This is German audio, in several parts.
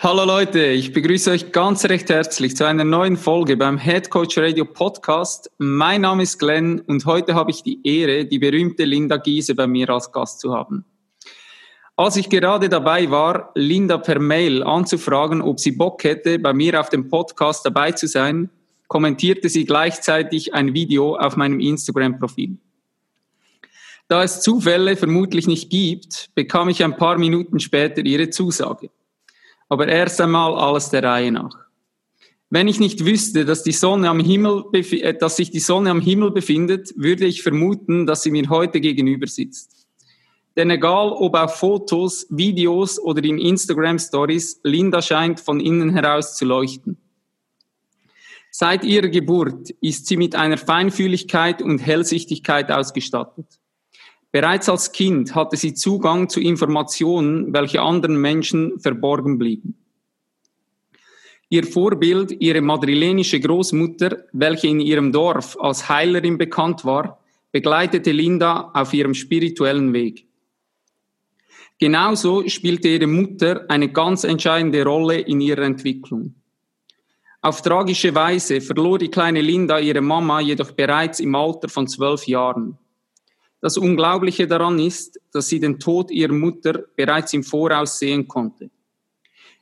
Hallo Leute, ich begrüße euch ganz recht herzlich zu einer neuen Folge beim Head Coach Radio Podcast. Mein Name ist Glenn und heute habe ich die Ehre, die berühmte Linda Giese bei mir als Gast zu haben. Als ich gerade dabei war, Linda per Mail anzufragen, ob sie Bock hätte, bei mir auf dem Podcast dabei zu sein, kommentierte sie gleichzeitig ein Video auf meinem Instagram-Profil. Da es Zufälle vermutlich nicht gibt, bekam ich ein paar Minuten später ihre Zusage. Aber erst einmal alles der Reihe nach. Wenn ich nicht wüsste, dass, die Sonne am Himmel, äh, dass sich die Sonne am Himmel befindet, würde ich vermuten, dass sie mir heute gegenüber sitzt. Denn egal ob auf Fotos, Videos oder in Instagram Stories, Linda scheint von innen heraus zu leuchten. Seit ihrer Geburt ist sie mit einer Feinfühligkeit und Hellsichtigkeit ausgestattet. Bereits als Kind hatte sie Zugang zu Informationen, welche anderen Menschen verborgen blieben. Ihr Vorbild, ihre madrilenische Großmutter, welche in ihrem Dorf als Heilerin bekannt war, begleitete Linda auf ihrem spirituellen Weg. Genauso spielte ihre Mutter eine ganz entscheidende Rolle in ihrer Entwicklung. Auf tragische Weise verlor die kleine Linda ihre Mama jedoch bereits im Alter von zwölf Jahren. Das Unglaubliche daran ist, dass sie den Tod ihrer Mutter bereits im Voraus sehen konnte.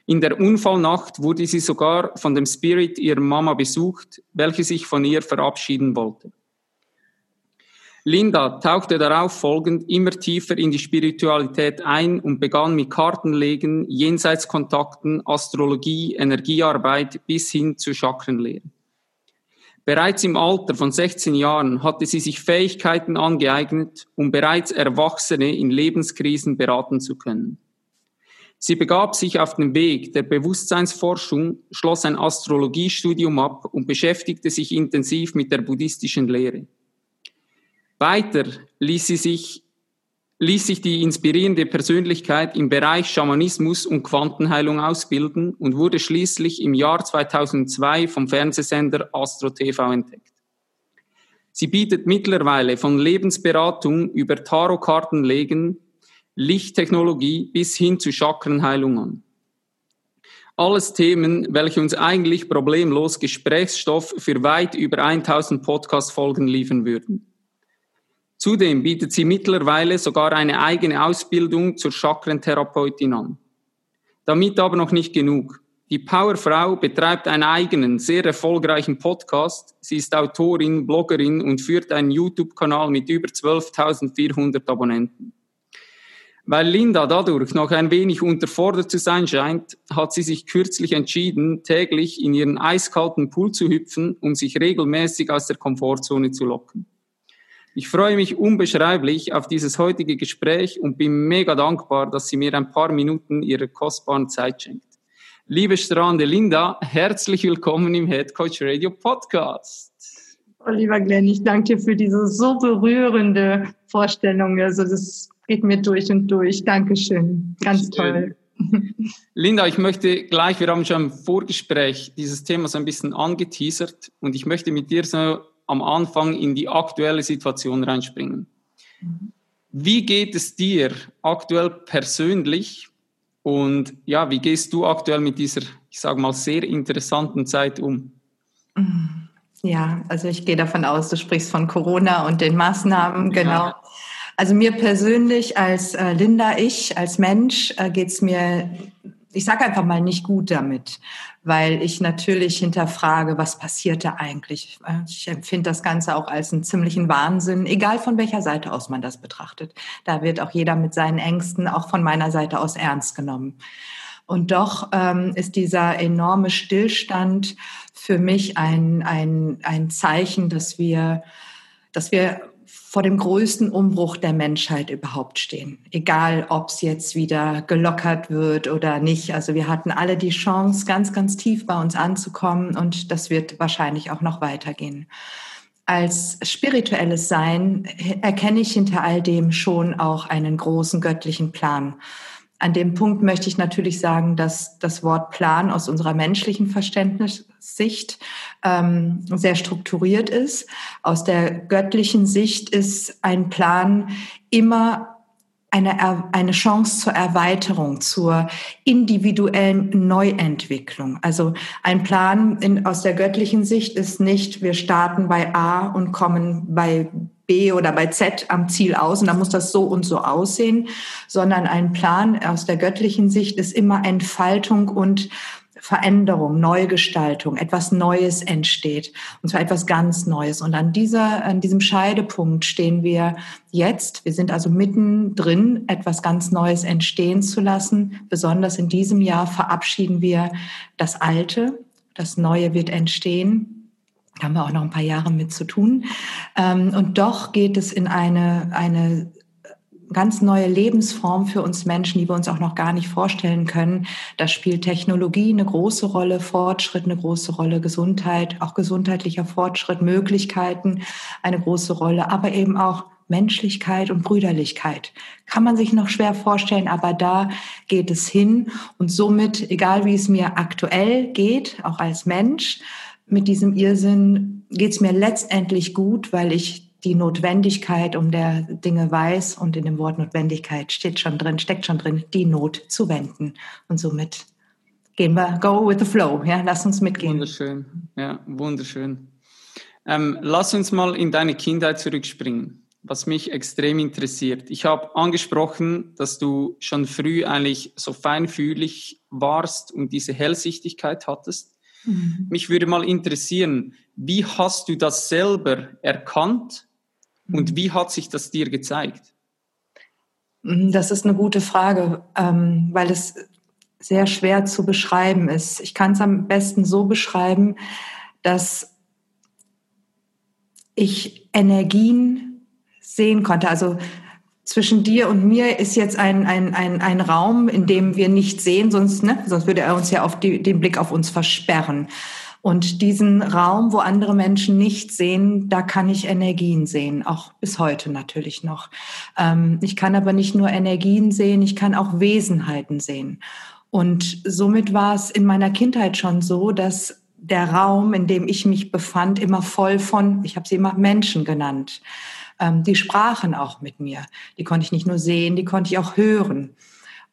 In der Unfallnacht wurde sie sogar von dem Spirit ihrer Mama besucht, welche sich von ihr verabschieden wollte. Linda tauchte darauf folgend immer tiefer in die Spiritualität ein und begann mit Kartenlegen, Jenseitskontakten, Astrologie, Energiearbeit bis hin zur Chakrenlehre. Bereits im Alter von 16 Jahren hatte sie sich Fähigkeiten angeeignet, um bereits Erwachsene in Lebenskrisen beraten zu können. Sie begab sich auf den Weg der Bewusstseinsforschung, schloss ein Astrologiestudium ab und beschäftigte sich intensiv mit der buddhistischen Lehre. Weiter ließ sie sich ließ sich die inspirierende Persönlichkeit im Bereich Schamanismus und Quantenheilung ausbilden und wurde schließlich im Jahr 2002 vom Fernsehsender Astro TV entdeckt. Sie bietet mittlerweile von Lebensberatung über Tarotkartenlegen, Lichttechnologie bis hin zu Chakrenheilung an. Alles Themen, welche uns eigentlich problemlos Gesprächsstoff für weit über 1000 Podcast-Folgen liefern würden. Zudem bietet sie mittlerweile sogar eine eigene Ausbildung zur Chakrentherapeutin an. Damit aber noch nicht genug. Die Powerfrau betreibt einen eigenen, sehr erfolgreichen Podcast. Sie ist Autorin, Bloggerin und führt einen YouTube-Kanal mit über 12.400 Abonnenten. Weil Linda dadurch noch ein wenig unterfordert zu sein scheint, hat sie sich kürzlich entschieden, täglich in ihren eiskalten Pool zu hüpfen, um sich regelmäßig aus der Komfortzone zu locken. Ich freue mich unbeschreiblich auf dieses heutige Gespräch und bin mega dankbar, dass sie mir ein paar Minuten ihrer kostbaren Zeit schenkt. Liebe strahlende Linda, herzlich willkommen im Head Coach Radio Podcast. Oh, lieber Glenn, ich danke dir für diese so berührende Vorstellung. Also das geht mir durch und durch. Dankeschön. Ganz toll. Linda, ich möchte gleich, wir haben schon im Vorgespräch dieses Thema so ein bisschen angeteasert und ich möchte mit dir so am Anfang in die aktuelle Situation reinspringen. Wie geht es dir aktuell persönlich und ja, wie gehst du aktuell mit dieser, ich sage mal, sehr interessanten Zeit um? Ja, also ich gehe davon aus, du sprichst von Corona und den Maßnahmen, genau. Ja. Also mir persönlich als äh, Linda, ich als Mensch äh, geht es mir ich sage einfach mal nicht gut damit, weil ich natürlich hinterfrage, was passiert da eigentlich. Ich empfinde das Ganze auch als einen ziemlichen Wahnsinn, egal von welcher Seite aus man das betrachtet. Da wird auch jeder mit seinen Ängsten auch von meiner Seite aus ernst genommen. Und doch ähm, ist dieser enorme Stillstand für mich ein, ein, ein Zeichen, dass wir, dass wir vor dem größten Umbruch der Menschheit überhaupt stehen. Egal, ob es jetzt wieder gelockert wird oder nicht. Also wir hatten alle die Chance, ganz, ganz tief bei uns anzukommen und das wird wahrscheinlich auch noch weitergehen. Als spirituelles Sein erkenne ich hinter all dem schon auch einen großen göttlichen Plan an dem Punkt möchte ich natürlich sagen, dass das Wort Plan aus unserer menschlichen Verständnissicht ähm, sehr strukturiert ist. Aus der göttlichen Sicht ist ein Plan immer eine, eine Chance zur Erweiterung, zur individuellen Neuentwicklung. Also ein Plan in, aus der göttlichen Sicht ist nicht, wir starten bei A und kommen bei B oder bei Z am Ziel aus und dann muss das so und so aussehen, sondern ein Plan aus der göttlichen Sicht ist immer Entfaltung und Veränderung, Neugestaltung, etwas Neues entsteht. Und zwar etwas ganz Neues. Und an dieser, an diesem Scheidepunkt stehen wir jetzt. Wir sind also mittendrin, etwas ganz Neues entstehen zu lassen. Besonders in diesem Jahr verabschieden wir das Alte. Das Neue wird entstehen. Haben wir auch noch ein paar Jahre mit zu tun. Ähm, und doch geht es in eine, eine ganz neue Lebensform für uns Menschen, die wir uns auch noch gar nicht vorstellen können. Da spielt Technologie eine große Rolle, Fortschritt eine große Rolle, Gesundheit, auch gesundheitlicher Fortschritt, Möglichkeiten eine große Rolle, aber eben auch Menschlichkeit und Brüderlichkeit. Kann man sich noch schwer vorstellen, aber da geht es hin. Und somit, egal wie es mir aktuell geht, auch als Mensch, mit diesem Irrsinn geht es mir letztendlich gut, weil ich die Notwendigkeit um der Dinge weiß und in dem Wort Notwendigkeit steht schon drin, steckt schon drin, die Not zu wenden. Und somit gehen wir, go with the flow, ja, lass uns mitgehen. Wunderschön, ja, wunderschön. Ähm, lass uns mal in deine Kindheit zurückspringen, was mich extrem interessiert. Ich habe angesprochen, dass du schon früh eigentlich so feinfühlig warst und diese Hellsichtigkeit hattest. Mhm. Mich würde mal interessieren, wie hast du das selber erkannt und mhm. wie hat sich das dir gezeigt? Mhm, das ist eine gute Frage, ähm, weil es sehr schwer zu beschreiben ist. Ich kann es am besten so beschreiben, dass ich Energien sehen konnte. Also zwischen dir und mir ist jetzt ein, ein, ein, ein Raum, in dem wir nicht sehen, sonst, ne, sonst würde er uns ja auf die, den Blick auf uns versperren. Und diesen Raum, wo andere Menschen nicht sehen, da kann ich Energien sehen, auch bis heute natürlich noch. Ähm, ich kann aber nicht nur Energien sehen, ich kann auch Wesenheiten sehen. Und somit war es in meiner Kindheit schon so, dass der Raum, in dem ich mich befand, immer voll von, ich habe sie immer Menschen genannt ähm, die sprachen auch mit mir. Die konnte ich nicht nur sehen, die konnte ich auch hören.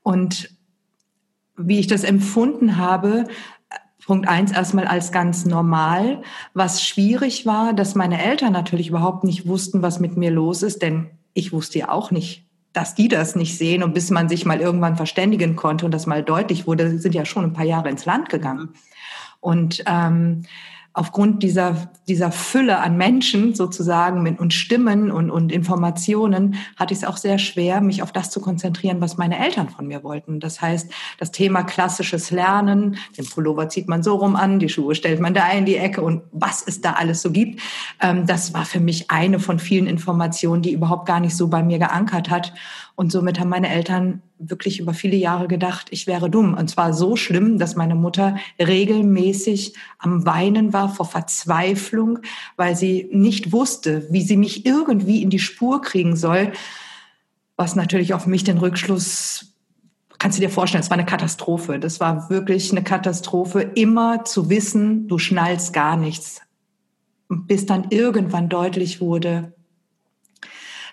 Und wie ich das empfunden habe, Punkt eins erstmal als ganz normal. Was schwierig war, dass meine Eltern natürlich überhaupt nicht wussten, was mit mir los ist, denn ich wusste ja auch nicht, dass die das nicht sehen. Und bis man sich mal irgendwann verständigen konnte und das mal deutlich wurde, sind ja schon ein paar Jahre ins Land gegangen. Und ähm, aufgrund dieser, dieser Fülle an Menschen sozusagen mit, und Stimmen und, und Informationen hatte ich es auch sehr schwer, mich auf das zu konzentrieren, was meine Eltern von mir wollten. Das heißt, das Thema klassisches Lernen, den Pullover zieht man so rum an, die Schuhe stellt man da in die Ecke und was es da alles so gibt, ähm, das war für mich eine von vielen Informationen, die überhaupt gar nicht so bei mir geankert hat. Und somit haben meine Eltern wirklich über viele Jahre gedacht, ich wäre dumm. Und zwar so schlimm, dass meine Mutter regelmäßig am Weinen war vor Verzweiflung, weil sie nicht wusste, wie sie mich irgendwie in die Spur kriegen soll. Was natürlich auf mich den Rückschluss, kannst du dir vorstellen, es war eine Katastrophe. Das war wirklich eine Katastrophe, immer zu wissen, du schnallst gar nichts. Bis dann irgendwann deutlich wurde,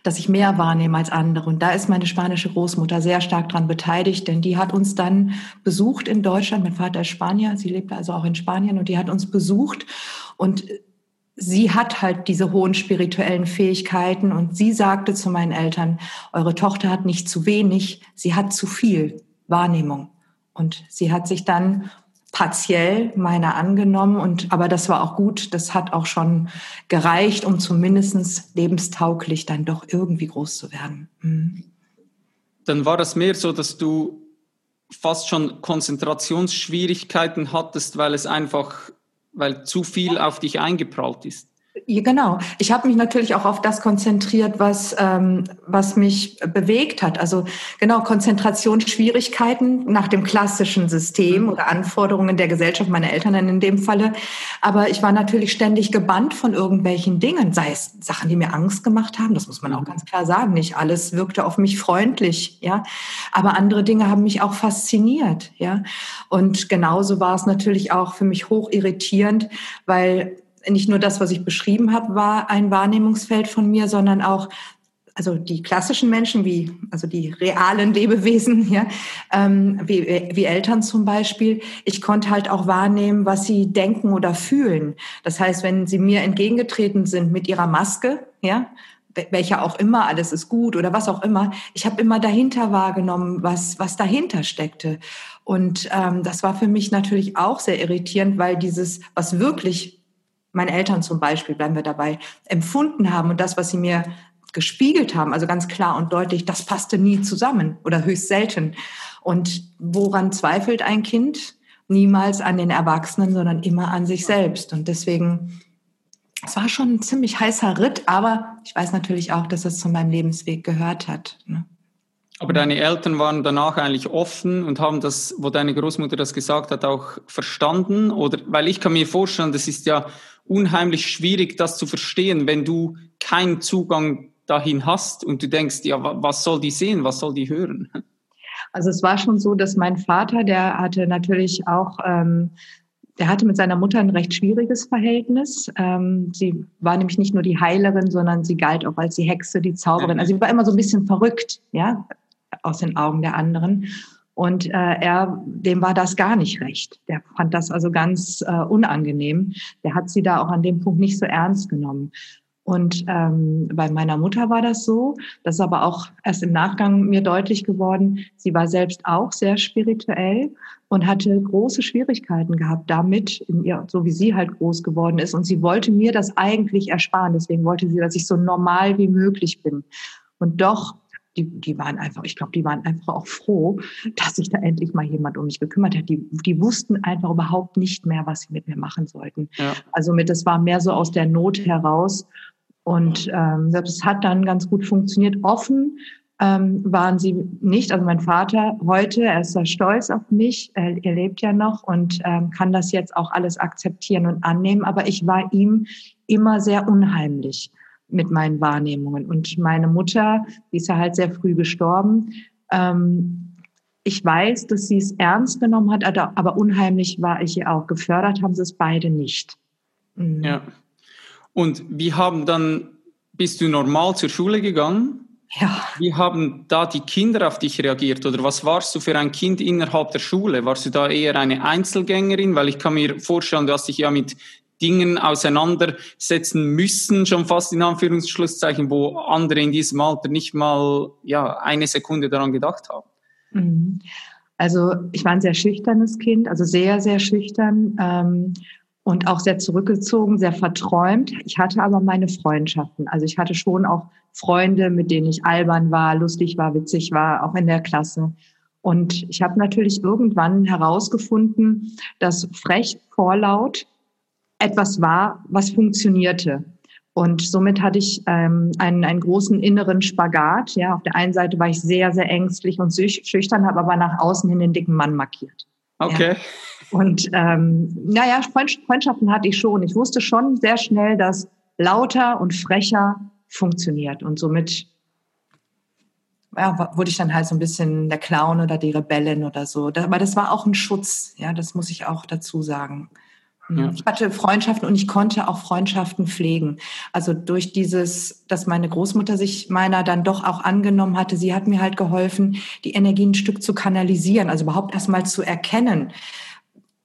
dass ich mehr wahrnehme als andere. Und da ist meine spanische Großmutter sehr stark dran beteiligt, denn die hat uns dann besucht in Deutschland. Mein Vater ist Spanier, sie lebt also auch in Spanien und die hat uns besucht und sie hat halt diese hohen spirituellen Fähigkeiten und sie sagte zu meinen Eltern, eure Tochter hat nicht zu wenig, sie hat zu viel Wahrnehmung. Und sie hat sich dann partiell meiner angenommen und aber das war auch gut. Das hat auch schon gereicht, um zumindest lebenstauglich dann doch irgendwie groß zu werden. Mhm. Dann war das mehr so, dass du fast schon Konzentrationsschwierigkeiten hattest, weil es einfach, weil zu viel auf dich eingeprallt ist. Ja, genau. Ich habe mich natürlich auch auf das konzentriert, was, ähm, was mich bewegt hat. Also genau Konzentrationsschwierigkeiten nach dem klassischen System oder Anforderungen der Gesellschaft, meine Eltern in dem Falle. Aber ich war natürlich ständig gebannt von irgendwelchen Dingen, sei es Sachen, die mir Angst gemacht haben. Das muss man auch ganz klar sagen. Nicht alles wirkte auf mich freundlich, ja. Aber andere Dinge haben mich auch fasziniert, ja. Und genauso war es natürlich auch für mich hoch irritierend, weil nicht nur das, was ich beschrieben habe, war ein Wahrnehmungsfeld von mir, sondern auch also die klassischen Menschen, wie also die realen Lebewesen, ja, ähm, wie, wie Eltern zum Beispiel. Ich konnte halt auch wahrnehmen, was sie denken oder fühlen. Das heißt, wenn sie mir entgegengetreten sind mit ihrer Maske, ja, welcher auch immer, alles ist gut oder was auch immer, ich habe immer dahinter wahrgenommen, was was dahinter steckte. Und ähm, das war für mich natürlich auch sehr irritierend, weil dieses, was wirklich meine Eltern zum Beispiel, bleiben wir dabei, empfunden haben und das, was sie mir gespiegelt haben, also ganz klar und deutlich, das passte nie zusammen oder höchst selten. Und woran zweifelt ein Kind? Niemals an den Erwachsenen, sondern immer an sich selbst. Und deswegen, es war schon ein ziemlich heißer Ritt, aber ich weiß natürlich auch, dass es zu meinem Lebensweg gehört hat. Ne? Aber deine Eltern waren danach eigentlich offen und haben das, wo deine Großmutter das gesagt hat, auch verstanden? Oder, weil ich kann mir vorstellen, das ist ja unheimlich schwierig, das zu verstehen, wenn du keinen Zugang dahin hast und du denkst, ja, was soll die sehen, was soll die hören? Also es war schon so, dass mein Vater, der hatte natürlich auch, ähm, der hatte mit seiner Mutter ein recht schwieriges Verhältnis. Ähm, sie war nämlich nicht nur die Heilerin, sondern sie galt auch als die Hexe, die Zauberin. Also sie war immer so ein bisschen verrückt, ja, aus den Augen der anderen. Und äh, er, dem war das gar nicht recht. Der fand das also ganz äh, unangenehm. Der hat sie da auch an dem Punkt nicht so ernst genommen. Und ähm, bei meiner Mutter war das so. Das ist aber auch erst im Nachgang mir deutlich geworden. Sie war selbst auch sehr spirituell und hatte große Schwierigkeiten gehabt damit, in ihr, so wie sie halt groß geworden ist. Und sie wollte mir das eigentlich ersparen. Deswegen wollte sie, dass ich so normal wie möglich bin. Und doch die, die waren einfach, ich glaube, die waren einfach auch froh, dass sich da endlich mal jemand um mich gekümmert hat. Die, die wussten einfach überhaupt nicht mehr, was sie mit mir machen sollten. Ja. Also mit, das war mehr so aus der Not heraus. Und ähm, das hat dann ganz gut funktioniert. Offen ähm, waren sie nicht. Also mein Vater heute, er ist da stolz auf mich, er, er lebt ja noch und ähm, kann das jetzt auch alles akzeptieren und annehmen. Aber ich war ihm immer sehr unheimlich mit meinen Wahrnehmungen. Und meine Mutter, die ist ja halt sehr früh gestorben. Ähm, ich weiß, dass sie es ernst genommen hat, aber unheimlich war ich ihr auch. Gefördert haben sie es beide nicht. Mhm. Ja. Und wie haben dann, bist du normal zur Schule gegangen? Ja. Wie haben da die Kinder auf dich reagiert? Oder was warst du für ein Kind innerhalb der Schule? Warst du da eher eine Einzelgängerin? Weil ich kann mir vorstellen, du hast dich ja mit Dingen auseinandersetzen müssen, schon fast in Anführungsschlusszeichen, wo andere in diesem Alter nicht mal ja, eine Sekunde daran gedacht haben. Mhm. Also ich war ein sehr schüchternes Kind, also sehr, sehr schüchtern ähm, und auch sehr zurückgezogen, sehr verträumt. Ich hatte aber meine Freundschaften. Also ich hatte schon auch Freunde, mit denen ich albern war, lustig war, witzig war, auch in der Klasse. Und ich habe natürlich irgendwann herausgefunden, dass frech, vorlaut etwas war, was funktionierte. Und somit hatte ich ähm, einen, einen großen inneren Spagat. Ja, auf der einen Seite war ich sehr, sehr ängstlich und schüchtern, habe aber nach außen hin den dicken Mann markiert. Okay. Ja. Und ähm, naja, Freundschaften hatte ich schon. Ich wusste schon sehr schnell, dass lauter und frecher funktioniert. Und somit ja, wurde ich dann halt so ein bisschen der Clown oder die Rebellin oder so. Aber das war auch ein Schutz. Ja, das muss ich auch dazu sagen. Ja. Ich hatte Freundschaften und ich konnte auch Freundschaften pflegen. Also durch dieses, dass meine Großmutter sich meiner dann doch auch angenommen hatte, sie hat mir halt geholfen, die Energie ein Stück zu kanalisieren, also überhaupt erstmal zu erkennen,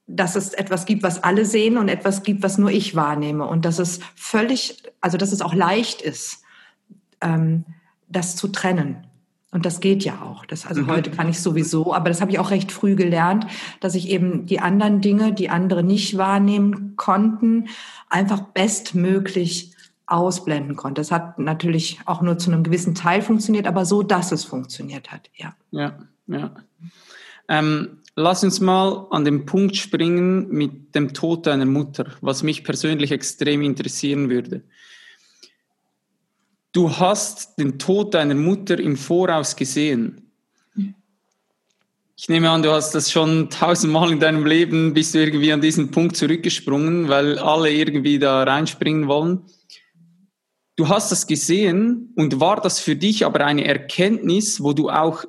dass es etwas gibt, was alle sehen und etwas gibt, was nur ich wahrnehme. Und dass es völlig, also dass es auch leicht ist, ähm, das zu trennen. Und das geht ja auch. Das, also mhm. heute kann ich sowieso, aber das habe ich auch recht früh gelernt, dass ich eben die anderen Dinge, die andere nicht wahrnehmen konnten, einfach bestmöglich ausblenden konnte. Das hat natürlich auch nur zu einem gewissen Teil funktioniert, aber so, dass es funktioniert hat, ja. Ja, ja. Ähm, Lass uns mal an den Punkt springen mit dem Tod deiner Mutter, was mich persönlich extrem interessieren würde. Du hast den Tod deiner Mutter im Voraus gesehen. Ich nehme an, du hast das schon tausendmal in deinem Leben, bist du irgendwie an diesen Punkt zurückgesprungen, weil alle irgendwie da reinspringen wollen. Du hast das gesehen und war das für dich aber eine Erkenntnis, wo du auch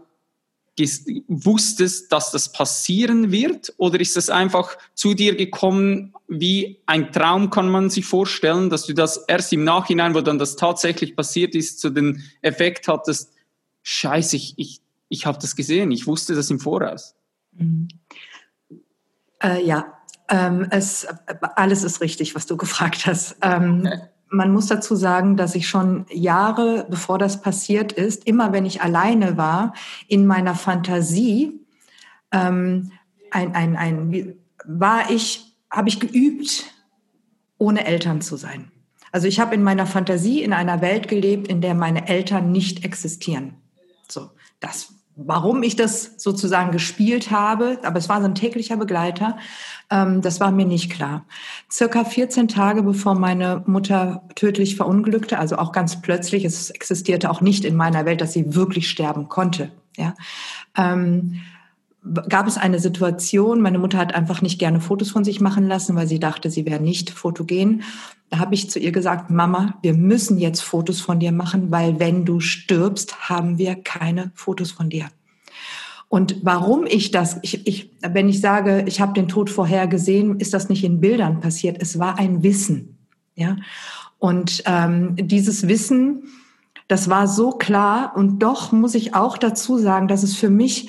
wusstest, dass das passieren wird? Oder ist das einfach zu dir gekommen wie ein Traum, kann man sich vorstellen, dass du das erst im Nachhinein, wo dann das tatsächlich passiert ist, zu den Effekt hattest, scheiße, ich, ich, ich habe das gesehen, ich wusste das im Voraus. Mhm. Äh, ja, ähm, es, alles ist richtig, was du gefragt hast. Ähm, man muss dazu sagen, dass ich schon Jahre, bevor das passiert ist, immer wenn ich alleine war, in meiner Fantasie, ähm, ein, ein, ein, war ich, habe ich geübt, ohne Eltern zu sein. Also ich habe in meiner Fantasie in einer Welt gelebt, in der meine Eltern nicht existieren. So, das warum ich das sozusagen gespielt habe, aber es war so ein täglicher Begleiter, ähm, das war mir nicht klar. Circa 14 Tage bevor meine Mutter tödlich verunglückte, also auch ganz plötzlich, es existierte auch nicht in meiner Welt, dass sie wirklich sterben konnte. Ja. Ähm, gab es eine Situation, meine Mutter hat einfach nicht gerne Fotos von sich machen lassen, weil sie dachte, sie wäre nicht fotogen. Da habe ich zu ihr gesagt, Mama, wir müssen jetzt Fotos von dir machen, weil wenn du stirbst, haben wir keine Fotos von dir. Und warum ich das, ich, ich, wenn ich sage, ich habe den Tod vorher gesehen, ist das nicht in Bildern passiert. Es war ein Wissen. Ja? Und ähm, dieses Wissen, das war so klar. Und doch muss ich auch dazu sagen, dass es für mich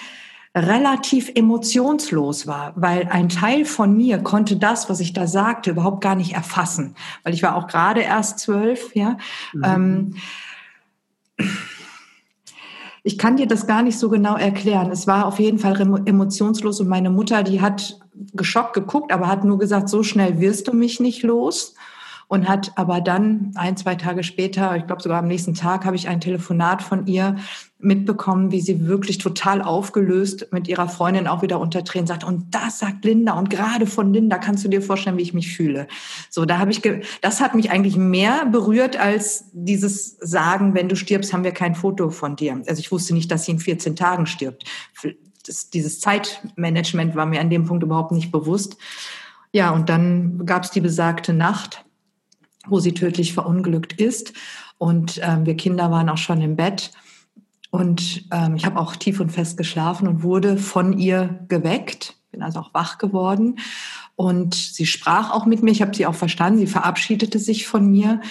relativ emotionslos war, weil ein Teil von mir konnte das, was ich da sagte, überhaupt gar nicht erfassen, weil ich war auch gerade erst zwölf, ja. Mhm. Ähm, ich kann dir das gar nicht so genau erklären. Es war auf jeden Fall emotionslos und meine Mutter, die hat geschockt geguckt, aber hat nur gesagt, so schnell wirst du mich nicht los und hat aber dann ein, zwei Tage später, ich glaube sogar am nächsten Tag, habe ich ein Telefonat von ihr mitbekommen, wie sie wirklich total aufgelöst mit ihrer Freundin auch wieder unter Tränen sagt, und das sagt Linda und gerade von Linda kannst du dir vorstellen, wie ich mich fühle. So, da habe ich, das hat mich eigentlich mehr berührt als dieses Sagen, wenn du stirbst, haben wir kein Foto von dir. Also ich wusste nicht, dass sie in 14 Tagen stirbt. Das, dieses Zeitmanagement war mir an dem Punkt überhaupt nicht bewusst. Ja, und dann gab es die besagte Nacht wo sie tödlich verunglückt ist. Und ähm, wir Kinder waren auch schon im Bett. Und ähm, ich habe auch tief und fest geschlafen und wurde von ihr geweckt, bin also auch wach geworden. Und sie sprach auch mit mir, ich habe sie auch verstanden, sie verabschiedete sich von mir.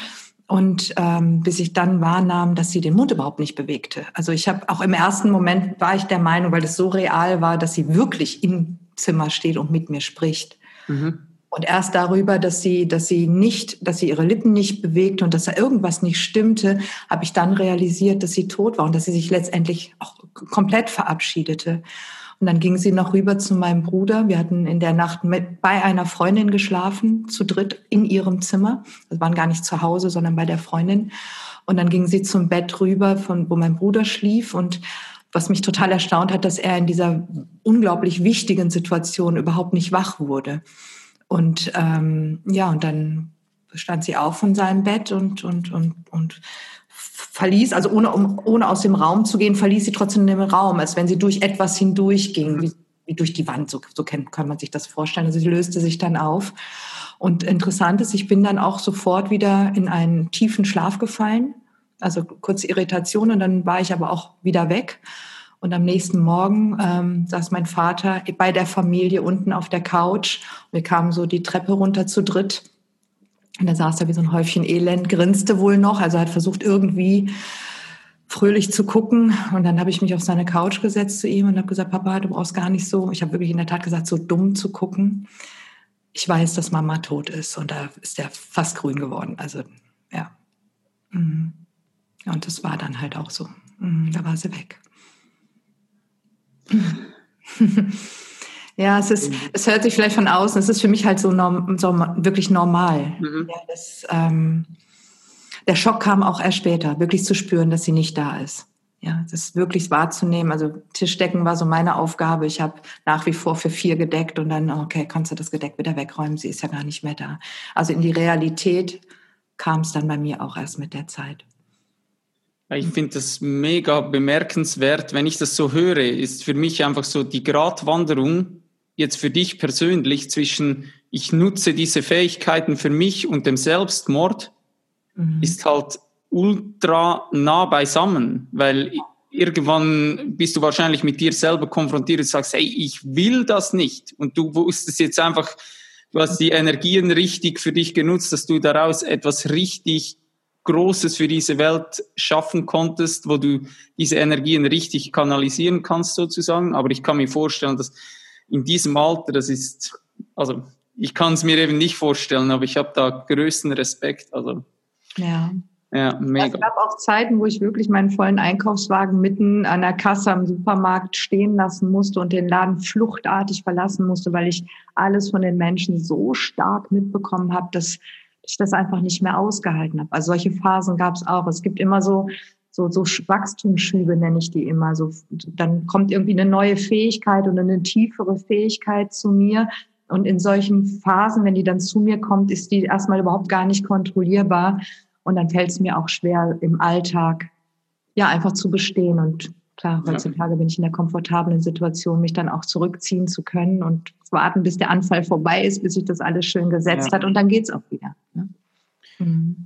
Und ähm, bis ich dann wahrnahm, dass sie den Mund überhaupt nicht bewegte. Also ich habe auch im ersten Moment war ich der Meinung, weil es so real war, dass sie wirklich im Zimmer steht und mit mir spricht. Mhm. Und erst darüber, dass sie, dass sie nicht, dass sie ihre Lippen nicht bewegte und dass da irgendwas nicht stimmte, habe ich dann realisiert, dass sie tot war und dass sie sich letztendlich auch komplett verabschiedete. Und dann ging sie noch rüber zu meinem Bruder. Wir hatten in der Nacht mit, bei einer Freundin geschlafen, zu dritt in ihrem Zimmer. Wir waren gar nicht zu Hause, sondern bei der Freundin. Und dann ging sie zum Bett rüber, von, wo mein Bruder schlief und was mich total erstaunt hat, dass er in dieser unglaublich wichtigen Situation überhaupt nicht wach wurde. Und ähm, ja, und dann stand sie auf von seinem Bett und, und, und, und verließ, also ohne, um, ohne aus dem Raum zu gehen, verließ sie trotzdem den Raum, als wenn sie durch etwas hindurch ging, wie, wie durch die Wand, so, so kann, kann man sich das vorstellen. Also sie löste sich dann auf. Und interessant ist, ich bin dann auch sofort wieder in einen tiefen Schlaf gefallen, also kurze Irritation und dann war ich aber auch wieder weg. Und am nächsten Morgen ähm, saß mein Vater bei der Familie unten auf der Couch. Wir kamen so die Treppe runter zu dritt. Und er saß da wie so ein Häufchen Elend, grinste wohl noch, also hat versucht irgendwie fröhlich zu gucken. Und dann habe ich mich auf seine Couch gesetzt zu ihm und habe gesagt, Papa, du brauchst gar nicht so, ich habe wirklich in der Tat gesagt, so dumm zu gucken. Ich weiß, dass Mama tot ist. Und da ist er fast grün geworden. Also, ja. Mhm. Und das war dann halt auch so. Mhm, da war sie weg. ja, es ist, es hört sich vielleicht von außen, es ist für mich halt so, norm, so wirklich normal. Mhm. Ja, das, ähm, der Schock kam auch erst später, wirklich zu spüren, dass sie nicht da ist. Ja, das wirklich wahrzunehmen. Also Tischdecken war so meine Aufgabe. Ich habe nach wie vor für vier gedeckt und dann, okay, kannst du das Gedeck wieder wegräumen? Sie ist ja gar nicht mehr da. Also in die Realität kam es dann bei mir auch erst mit der Zeit. Ich finde das mega bemerkenswert. Wenn ich das so höre, ist für mich einfach so die Gratwanderung jetzt für dich persönlich zwischen ich nutze diese Fähigkeiten für mich und dem Selbstmord mhm. ist halt ultra nah beisammen, weil irgendwann bist du wahrscheinlich mit dir selber konfrontiert und sagst, hey, ich will das nicht. Und du wusstest jetzt einfach, du hast die Energien richtig für dich genutzt, dass du daraus etwas richtig Großes für diese Welt schaffen konntest, wo du diese Energien richtig kanalisieren kannst sozusagen. Aber ich kann mir vorstellen, dass in diesem Alter, das ist, also ich kann es mir eben nicht vorstellen, aber ich habe da größten Respekt. Also ja. Ja, mega. Es gab auch Zeiten, wo ich wirklich meinen vollen Einkaufswagen mitten an der Kasse am Supermarkt stehen lassen musste und den Laden fluchtartig verlassen musste, weil ich alles von den Menschen so stark mitbekommen habe, dass ich das einfach nicht mehr ausgehalten habe. Also solche Phasen gab es auch. Es gibt immer so so, so Wachstumsschübe nenne ich die immer. So, dann kommt irgendwie eine neue Fähigkeit oder eine tiefere Fähigkeit zu mir. Und in solchen Phasen, wenn die dann zu mir kommt, ist die erstmal überhaupt gar nicht kontrollierbar. Und dann fällt es mir auch schwer, im Alltag ja einfach zu bestehen. Und klar, heutzutage ja. bin ich in der komfortablen Situation, mich dann auch zurückziehen zu können und warten, bis der Anfall vorbei ist, bis sich das alles schön gesetzt ja. hat. Und dann geht es auch wieder. Ne? Mhm.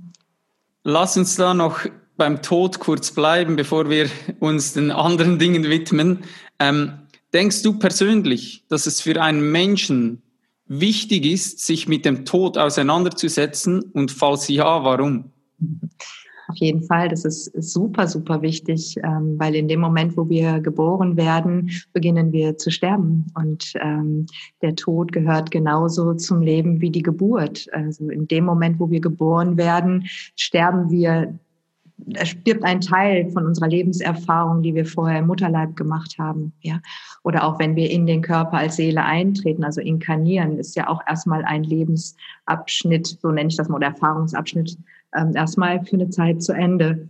Lass uns da noch beim Tod kurz bleiben, bevor wir uns den anderen Dingen widmen. Ähm, denkst du persönlich, dass es für einen Menschen wichtig ist, sich mit dem Tod auseinanderzusetzen? Und falls ja, warum? Auf jeden Fall, das ist super, super wichtig, ähm, weil in dem Moment, wo wir geboren werden, beginnen wir zu sterben. Und ähm, der Tod gehört genauso zum Leben wie die Geburt. Also in dem Moment, wo wir geboren werden, sterben wir es stirbt ein Teil von unserer Lebenserfahrung, die wir vorher im Mutterleib gemacht haben, ja. Oder auch wenn wir in den Körper als Seele eintreten, also inkarnieren, ist ja auch erstmal ein Lebensabschnitt, so nenne ich das mal, oder Erfahrungsabschnitt, ähm, erstmal für eine Zeit zu Ende.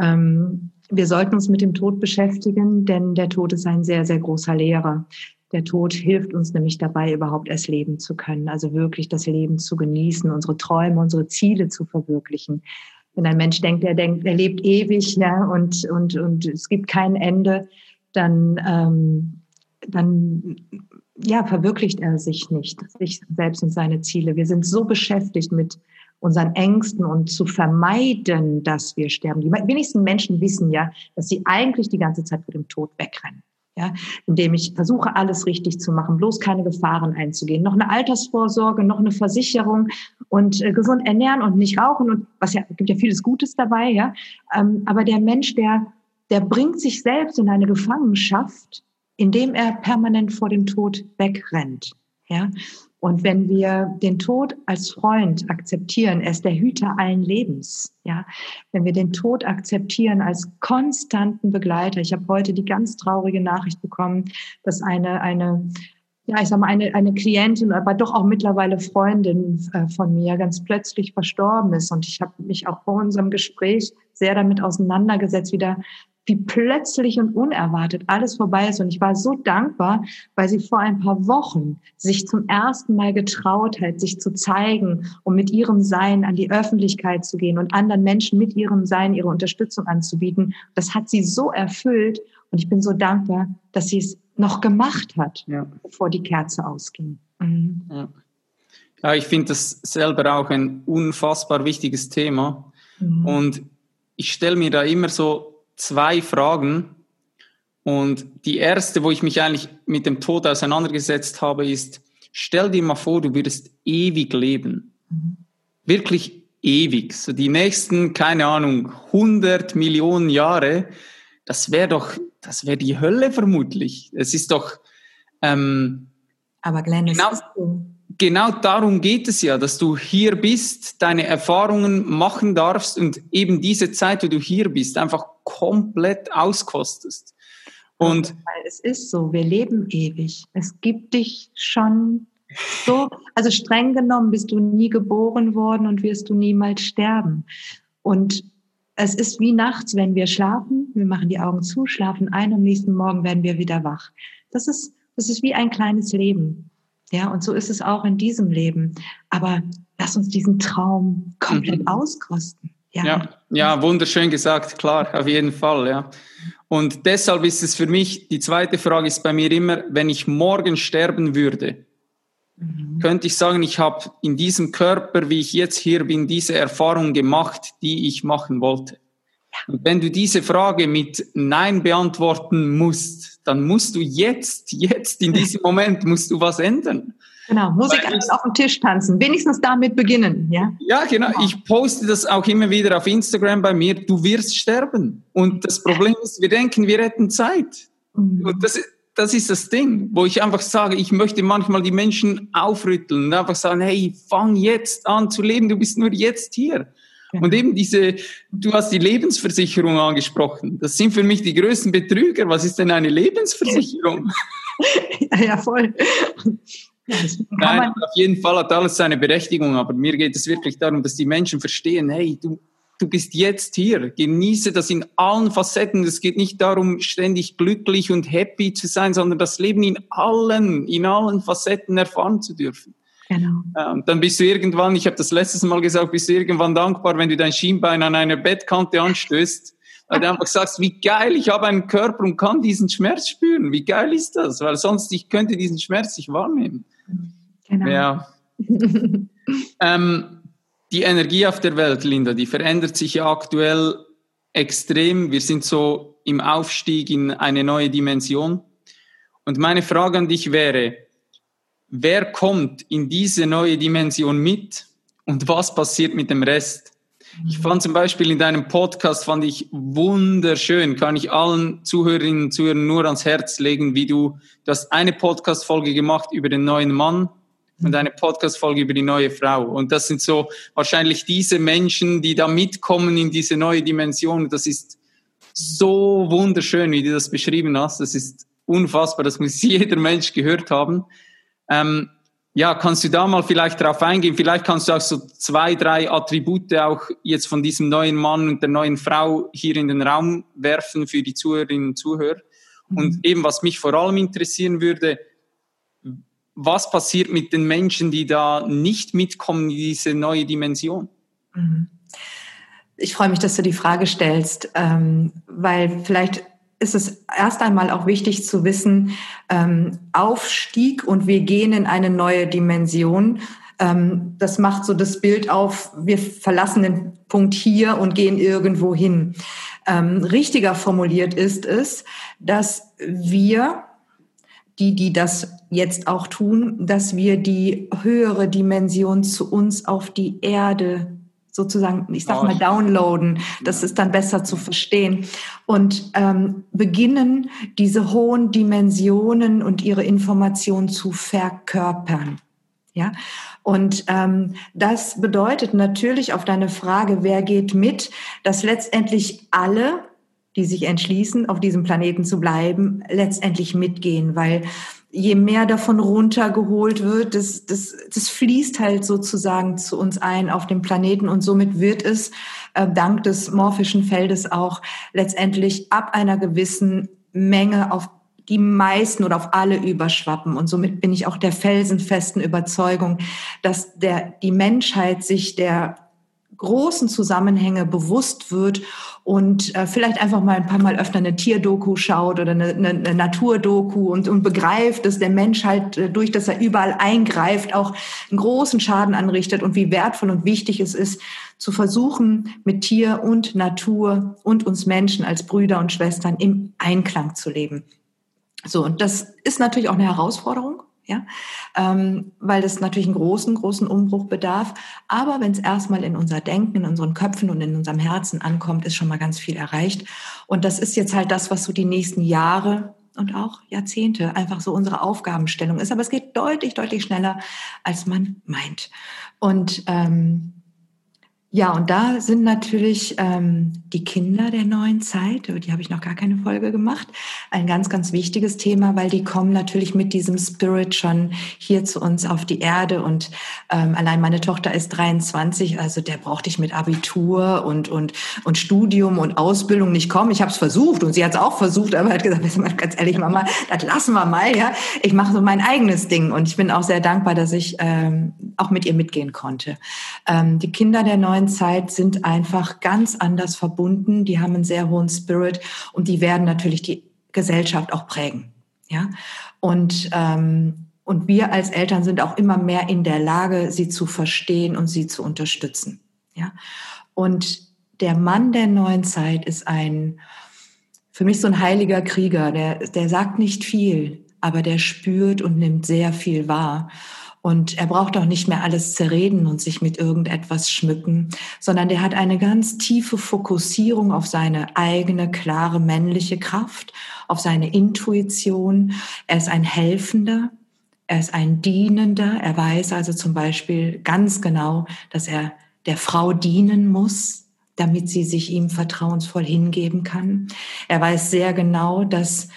Ähm, wir sollten uns mit dem Tod beschäftigen, denn der Tod ist ein sehr, sehr großer Lehrer. Der Tod hilft uns nämlich dabei, überhaupt erst leben zu können, also wirklich das Leben zu genießen, unsere Träume, unsere Ziele zu verwirklichen. Wenn ein Mensch denkt, er denkt, er lebt ewig, ja, und, und, und es gibt kein Ende, dann, ähm, dann ja, verwirklicht er sich nicht, sich selbst und seine Ziele. Wir sind so beschäftigt mit unseren Ängsten und zu vermeiden, dass wir sterben. Die wenigsten Menschen wissen ja, dass sie eigentlich die ganze Zeit vor dem Tod wegrennen. Ja, indem ich versuche, alles richtig zu machen, bloß keine Gefahren einzugehen, noch eine Altersvorsorge, noch eine Versicherung und äh, gesund ernähren und nicht rauchen und was ja gibt ja vieles Gutes dabei, ja. Ähm, aber der Mensch, der der bringt sich selbst in eine Gefangenschaft, indem er permanent vor dem Tod wegrennt. Ja, und wenn wir den Tod als Freund akzeptieren, er ist der Hüter allen Lebens, ja, wenn wir den Tod akzeptieren als konstanten Begleiter. Ich habe heute die ganz traurige Nachricht bekommen, dass eine, eine, ja, ich sag mal, eine, eine Klientin, aber doch auch mittlerweile Freundin äh, von mir ganz plötzlich verstorben ist. Und ich habe mich auch vor unserem Gespräch sehr damit auseinandergesetzt, wieder wie plötzlich und unerwartet alles vorbei ist. Und ich war so dankbar, weil sie vor ein paar Wochen sich zum ersten Mal getraut hat, sich zu zeigen um mit ihrem Sein an die Öffentlichkeit zu gehen und anderen Menschen mit ihrem Sein ihre Unterstützung anzubieten. Das hat sie so erfüllt. Und ich bin so dankbar, dass sie es noch gemacht hat, ja. bevor die Kerze ausging. Mhm. Ja. ja. ich finde das selber auch ein unfassbar wichtiges Thema. Mhm. Und ich stelle mir da immer so zwei Fragen. Und die erste, wo ich mich eigentlich mit dem Tod auseinandergesetzt habe, ist, stell dir mal vor, du würdest ewig leben. Mhm. Wirklich ewig. So die nächsten, keine Ahnung, 100 Millionen Jahre, das wäre doch, das wäre die Hölle vermutlich. Es ist doch, ähm, aber Glenn, genau, genau darum geht es ja, dass du hier bist, deine Erfahrungen machen darfst und eben diese Zeit, wo du hier bist, einfach komplett auskostest. Und Weil es ist so, wir leben ewig. Es gibt dich schon so, also streng genommen bist du nie geboren worden und wirst du niemals sterben. Und es ist wie nachts, wenn wir schlafen. Wir machen die Augen zu, schlafen ein, am nächsten Morgen werden wir wieder wach. Das ist, das ist wie ein kleines Leben. Ja, und so ist es auch in diesem Leben. Aber lass uns diesen Traum komplett mhm. auskosten. Ja. ja. ja, wunderschön gesagt, klar, auf jeden Fall, ja. Und deshalb ist es für mich, die zweite Frage ist bei mir immer, wenn ich morgen sterben würde, mhm. könnte ich sagen, ich habe in diesem Körper, wie ich jetzt hier bin, diese Erfahrung gemacht, die ich machen wollte. Und wenn du diese Frage mit Nein beantworten musst, dann musst du jetzt, jetzt in diesem Moment, musst du was ändern. Genau, Musik auf dem Tisch tanzen, wenigstens damit beginnen, ja? Ja, genau. genau. Ich poste das auch immer wieder auf Instagram bei mir. Du wirst sterben. Und das Problem ist, wir denken, wir hätten Zeit. Mhm. Und das, das ist das Ding, wo ich einfach sage, ich möchte manchmal die Menschen aufrütteln und einfach sagen, hey, fang jetzt an zu leben. Du bist nur jetzt hier. Und eben diese, du hast die Lebensversicherung angesprochen. Das sind für mich die größten Betrüger. Was ist denn eine Lebensversicherung? ja, voll. Nein, auf jeden Fall hat alles seine Berechtigung, aber mir geht es wirklich darum, dass die Menschen verstehen, hey, du, du bist jetzt hier, genieße das in allen Facetten. Es geht nicht darum, ständig glücklich und happy zu sein, sondern das Leben in allen, in allen Facetten erfahren zu dürfen. Genau. Und dann bist du irgendwann, ich habe das letztes Mal gesagt, bist du irgendwann dankbar, wenn du dein Schienbein an einer Bettkante anstößt, weil du einfach sagst, wie geil, ich habe einen Körper und kann diesen Schmerz spüren. Wie geil ist das? Weil sonst ich könnte diesen Schmerz nicht wahrnehmen. Genau. Ja. ähm, die Energie auf der Welt, Linda, die verändert sich ja aktuell extrem. Wir sind so im Aufstieg in eine neue Dimension. Und meine Frage an dich wäre, wer kommt in diese neue Dimension mit und was passiert mit dem Rest? Ich fand zum Beispiel in deinem Podcast, fand ich wunderschön, kann ich allen Zuhörerinnen und Zuhörern nur ans Herz legen, wie du, du hast eine Podcast-Folge gemacht über den neuen Mann und eine Podcast-Folge über die neue Frau. Und das sind so wahrscheinlich diese Menschen, die da mitkommen in diese neue Dimension. Das ist so wunderschön, wie du das beschrieben hast. Das ist unfassbar. Das muss jeder Mensch gehört haben. Ähm, ja, kannst du da mal vielleicht drauf eingehen? Vielleicht kannst du auch so zwei, drei Attribute auch jetzt von diesem neuen Mann und der neuen Frau hier in den Raum werfen für die Zuhörerinnen und Zuhörer. Mhm. Und eben, was mich vor allem interessieren würde, was passiert mit den Menschen, die da nicht mitkommen in diese neue Dimension? Mhm. Ich freue mich, dass du die Frage stellst, ähm, weil vielleicht ist es erst einmal auch wichtig zu wissen, ähm, Aufstieg und wir gehen in eine neue Dimension. Ähm, das macht so das Bild auf, wir verlassen den Punkt hier und gehen irgendwo hin. Ähm, richtiger formuliert ist es, dass wir, die, die das jetzt auch tun, dass wir die höhere Dimension zu uns auf die Erde sozusagen, ich sag mal, downloaden. Das ist dann besser zu verstehen. Und ähm, beginnen, diese hohen Dimensionen und ihre Informationen zu verkörpern. Ja, und ähm, das bedeutet natürlich auf deine Frage, wer geht mit, dass letztendlich alle, die sich entschließen, auf diesem Planeten zu bleiben, letztendlich mitgehen, weil je mehr davon runtergeholt wird, das, das, das fließt halt sozusagen zu uns ein auf dem Planeten und somit wird es äh, dank des morphischen Feldes auch letztendlich ab einer gewissen Menge auf die meisten oder auf alle überschwappen. Und somit bin ich auch der felsenfesten Überzeugung, dass der, die Menschheit sich der großen Zusammenhänge bewusst wird und äh, vielleicht einfach mal ein paar Mal öfter eine Tierdoku schaut oder eine, eine, eine Naturdoku und, und begreift, dass der Mensch halt äh, durch, dass er überall eingreift, auch einen großen Schaden anrichtet und wie wertvoll und wichtig es ist, zu versuchen, mit Tier und Natur und uns Menschen als Brüder und Schwestern im Einklang zu leben. So, und das ist natürlich auch eine Herausforderung ja, ähm, weil das natürlich einen großen, großen Umbruch bedarf. Aber wenn es erstmal in unser Denken, in unseren Köpfen und in unserem Herzen ankommt, ist schon mal ganz viel erreicht. Und das ist jetzt halt das, was so die nächsten Jahre und auch Jahrzehnte einfach so unsere Aufgabenstellung ist. Aber es geht deutlich, deutlich schneller, als man meint. Und ähm, Ja, und da sind natürlich ähm, die Kinder der neuen Zeit, über die habe ich noch gar keine Folge gemacht, ein ganz, ganz wichtiges Thema, weil die kommen natürlich mit diesem Spirit schon hier zu uns auf die Erde. Und ähm, allein meine Tochter ist 23, also der brauchte ich mit Abitur und, und, und Studium und Ausbildung nicht kommen. Ich habe es versucht und sie hat es auch versucht, aber hat gesagt, ganz ehrlich, Mama, das lassen wir mal, ja. Ich mache so mein eigenes Ding und ich bin auch sehr dankbar, dass ich ähm, auch mit ihr mitgehen konnte. Ähm, die Kinder der neuen Zeit sind einfach ganz anders verbunden. Die haben einen sehr hohen Spirit und die werden natürlich die Gesellschaft auch prägen. Ja, und ähm, und wir als Eltern sind auch immer mehr in der Lage, sie zu verstehen und sie zu unterstützen. Ja, und der Mann der neuen Zeit ist ein für mich so ein heiliger Krieger. Der der sagt nicht viel, aber der spürt und nimmt sehr viel wahr. Und er braucht auch nicht mehr alles zerreden und sich mit irgendetwas schmücken, sondern der hat eine ganz tiefe Fokussierung auf seine eigene, klare männliche Kraft, auf seine Intuition. Er ist ein Helfender, er ist ein Dienender. Er weiß also zum Beispiel ganz genau, dass er der Frau dienen muss, damit sie sich ihm vertrauensvoll hingeben kann. Er weiß sehr genau, dass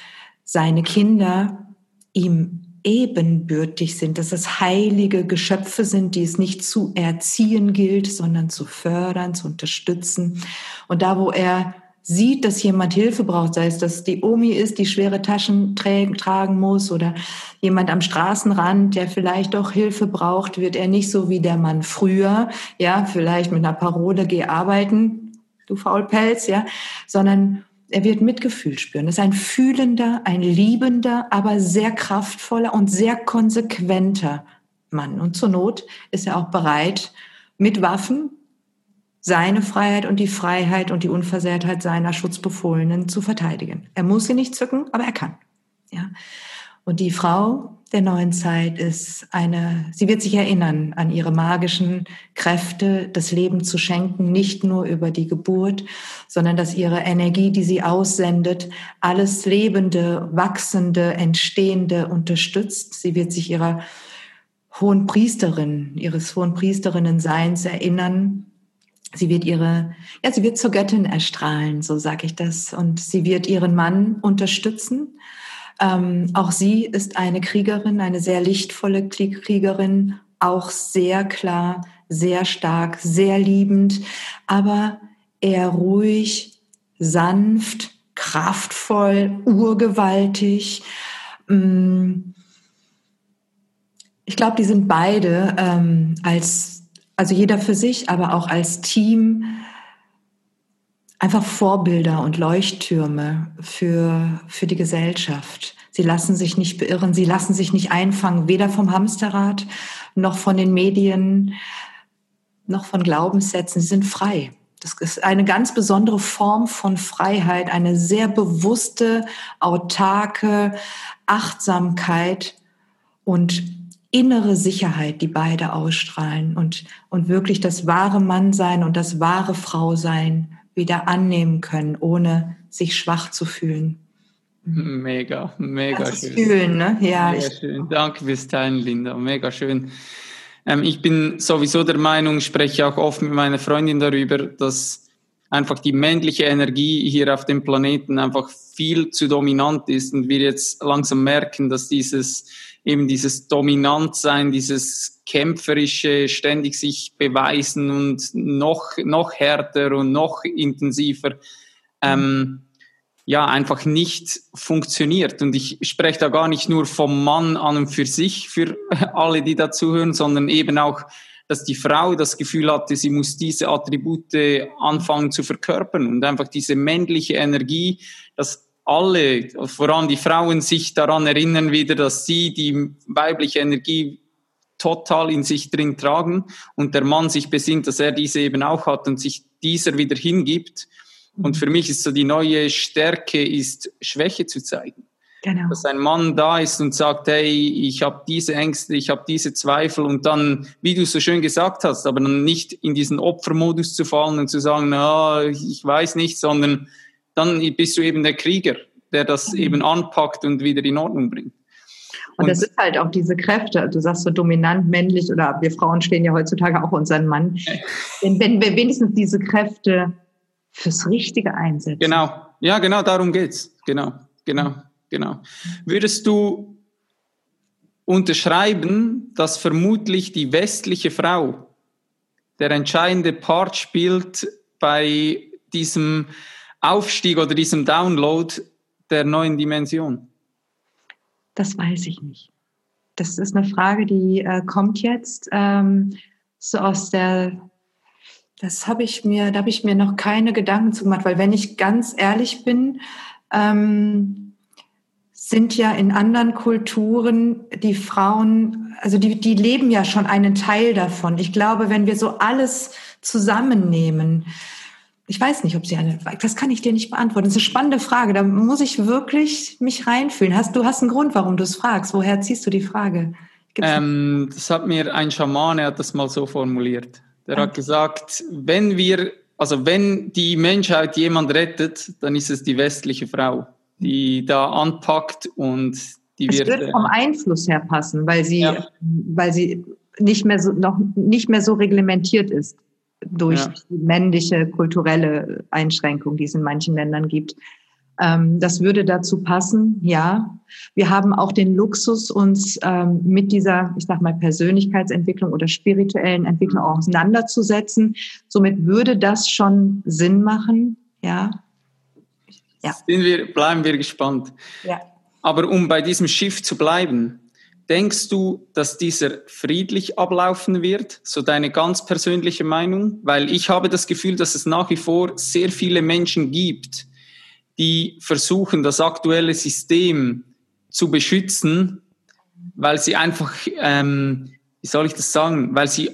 seine Kinder ihm ebenbürtig sind, dass es heilige Geschöpfe sind, die es nicht zu erziehen gilt, sondern zu fördern, zu unterstützen. Und da, wo er sieht, dass jemand Hilfe braucht, sei es, dass die Omi ist, die schwere Taschen tragen muss oder jemand am Straßenrand, der vielleicht doch Hilfe braucht, wird er nicht so wie der Mann früher, ja, vielleicht mit einer Parole geh arbeiten, du Faulpelz, ja, sondern er wird Mitgefühl spüren. Das ist ein fühlender, ein liebender, aber sehr kraftvoller und sehr konsequenter Mann. Und zur Not ist er auch bereit, mit Waffen seine Freiheit und die Freiheit und die Unversehrtheit seiner Schutzbefohlenen zu verteidigen. Er muss sie nicht zücken, aber er kann. Ja. Und die Frau der neuen Zeit ist eine, sie wird sich erinnern an ihre magischen Kräfte, das Leben zu schenken, nicht nur über die Geburt, sondern dass ihre Energie, die sie aussendet, alles Lebende, Wachsende, Entstehende unterstützt. Sie wird sich ihrer hohen Priesterin, ihres hohen Priesterinnen-Seins erinnern. Sie wird ihre, ja, sie wird zur Göttin erstrahlen, so sage ich das. Und sie wird ihren Mann unterstützen ähm, auch sie ist eine Kriegerin, eine sehr lichtvolle Kriegerin, auch sehr klar, sehr stark, sehr liebend, aber eher ruhig, sanft, kraftvoll, urgewaltig. Mm. Ich glaube, die sind beide ähm, als, also jeder für sich, aber auch als Team einfach Vorbilder und Leuchttürme für, für die Gesellschaft. Sie lassen sich nicht beirren, sie lassen sich nicht einfangen, weder vom Hamsterrad noch von den Medien noch von Glaubenssätzen. Sie sind frei. Das ist eine ganz besondere Form von Freiheit, eine sehr bewusste, autarke Achtsamkeit und innere Sicherheit, die beide ausstrahlen und, und wirklich das wahre Mannsein und das wahre Frausein wieder annehmen können, ohne sich schwach zu fühlen. Mega, mega das schön. Fühlen, ne? Ja. Mega schön. Danke fürs Teilen, Linda. Mega schön. Ähm, ich bin sowieso der Meinung, spreche auch oft mit meiner Freundin darüber, dass einfach die männliche Energie hier auf dem Planeten einfach viel zu dominant ist und wir jetzt langsam merken, dass dieses eben dieses Dominantsein, dieses kämpferische, ständig sich beweisen und noch, noch härter und noch intensiver, ähm, ja, einfach nicht funktioniert. Und ich spreche da gar nicht nur vom Mann an und für sich, für alle, die dazuhören, sondern eben auch, dass die Frau das Gefühl hatte, sie muss diese Attribute anfangen zu verkörpern und einfach diese männliche Energie, dass alle, voran die Frauen, sich daran erinnern wieder, dass sie die weibliche Energie total in sich drin tragen und der Mann sich besinnt, dass er diese eben auch hat und sich dieser wieder hingibt. Und für mich ist so die neue Stärke, ist Schwäche zu zeigen. Genau. Dass ein Mann da ist und sagt, hey, ich habe diese Ängste, ich habe diese Zweifel und dann, wie du so schön gesagt hast, aber dann nicht in diesen Opfermodus zu fallen und zu sagen, na, ich weiß nicht, sondern dann bist du eben der Krieger, der das mhm. eben anpackt und wieder in Ordnung bringt. Und, und das ist halt auch diese Kräfte. Du sagst so dominant, männlich oder wir Frauen stehen ja heutzutage auch unseren Mann. wenn, wenn wir wenigstens diese Kräfte fürs Richtige einsetzen. Genau. Ja, genau, darum geht's. Genau, genau, genau. Würdest du unterschreiben, dass vermutlich die westliche Frau der entscheidende Part spielt bei diesem Aufstieg oder diesem Download der neuen Dimension? Das weiß ich nicht. Das ist eine Frage, die äh, kommt jetzt ähm, so aus der. Das habe ich mir, da habe ich mir noch keine Gedanken zu gemacht, weil wenn ich ganz ehrlich bin, ähm, sind ja in anderen Kulturen die Frauen, also die, die leben ja schon einen Teil davon. Ich glaube, wenn wir so alles zusammennehmen, ich weiß nicht, ob sie eine, das kann ich dir nicht beantworten. Das ist eine spannende Frage. Da muss ich wirklich mich reinfühlen. Hast, du hast einen Grund, warum du es fragst. Woher ziehst du die Frage? Ähm, das hat mir ein Schamane hat das mal so formuliert. Der okay. hat gesagt, wenn wir, also wenn die Menschheit jemand rettet, dann ist es die westliche Frau, die da anpackt und die es wird. wird vom Einfluss her passen, weil sie, ja. weil sie nicht mehr so, noch nicht mehr so reglementiert ist durch ja. die männliche kulturelle Einschränkung, die es in manchen Ländern gibt. Ähm, das würde dazu passen, ja. Wir haben auch den Luxus, uns ähm, mit dieser, ich sag mal, Persönlichkeitsentwicklung oder spirituellen Entwicklung auseinanderzusetzen. Somit würde das schon Sinn machen, ja. ja. Wir, bleiben wir gespannt. Ja. Aber um bei diesem Schiff zu bleiben, Denkst du, dass dieser friedlich ablaufen wird? So deine ganz persönliche Meinung? Weil ich habe das Gefühl, dass es nach wie vor sehr viele Menschen gibt, die versuchen, das aktuelle System zu beschützen, weil sie einfach, ähm, wie soll ich das sagen, weil sie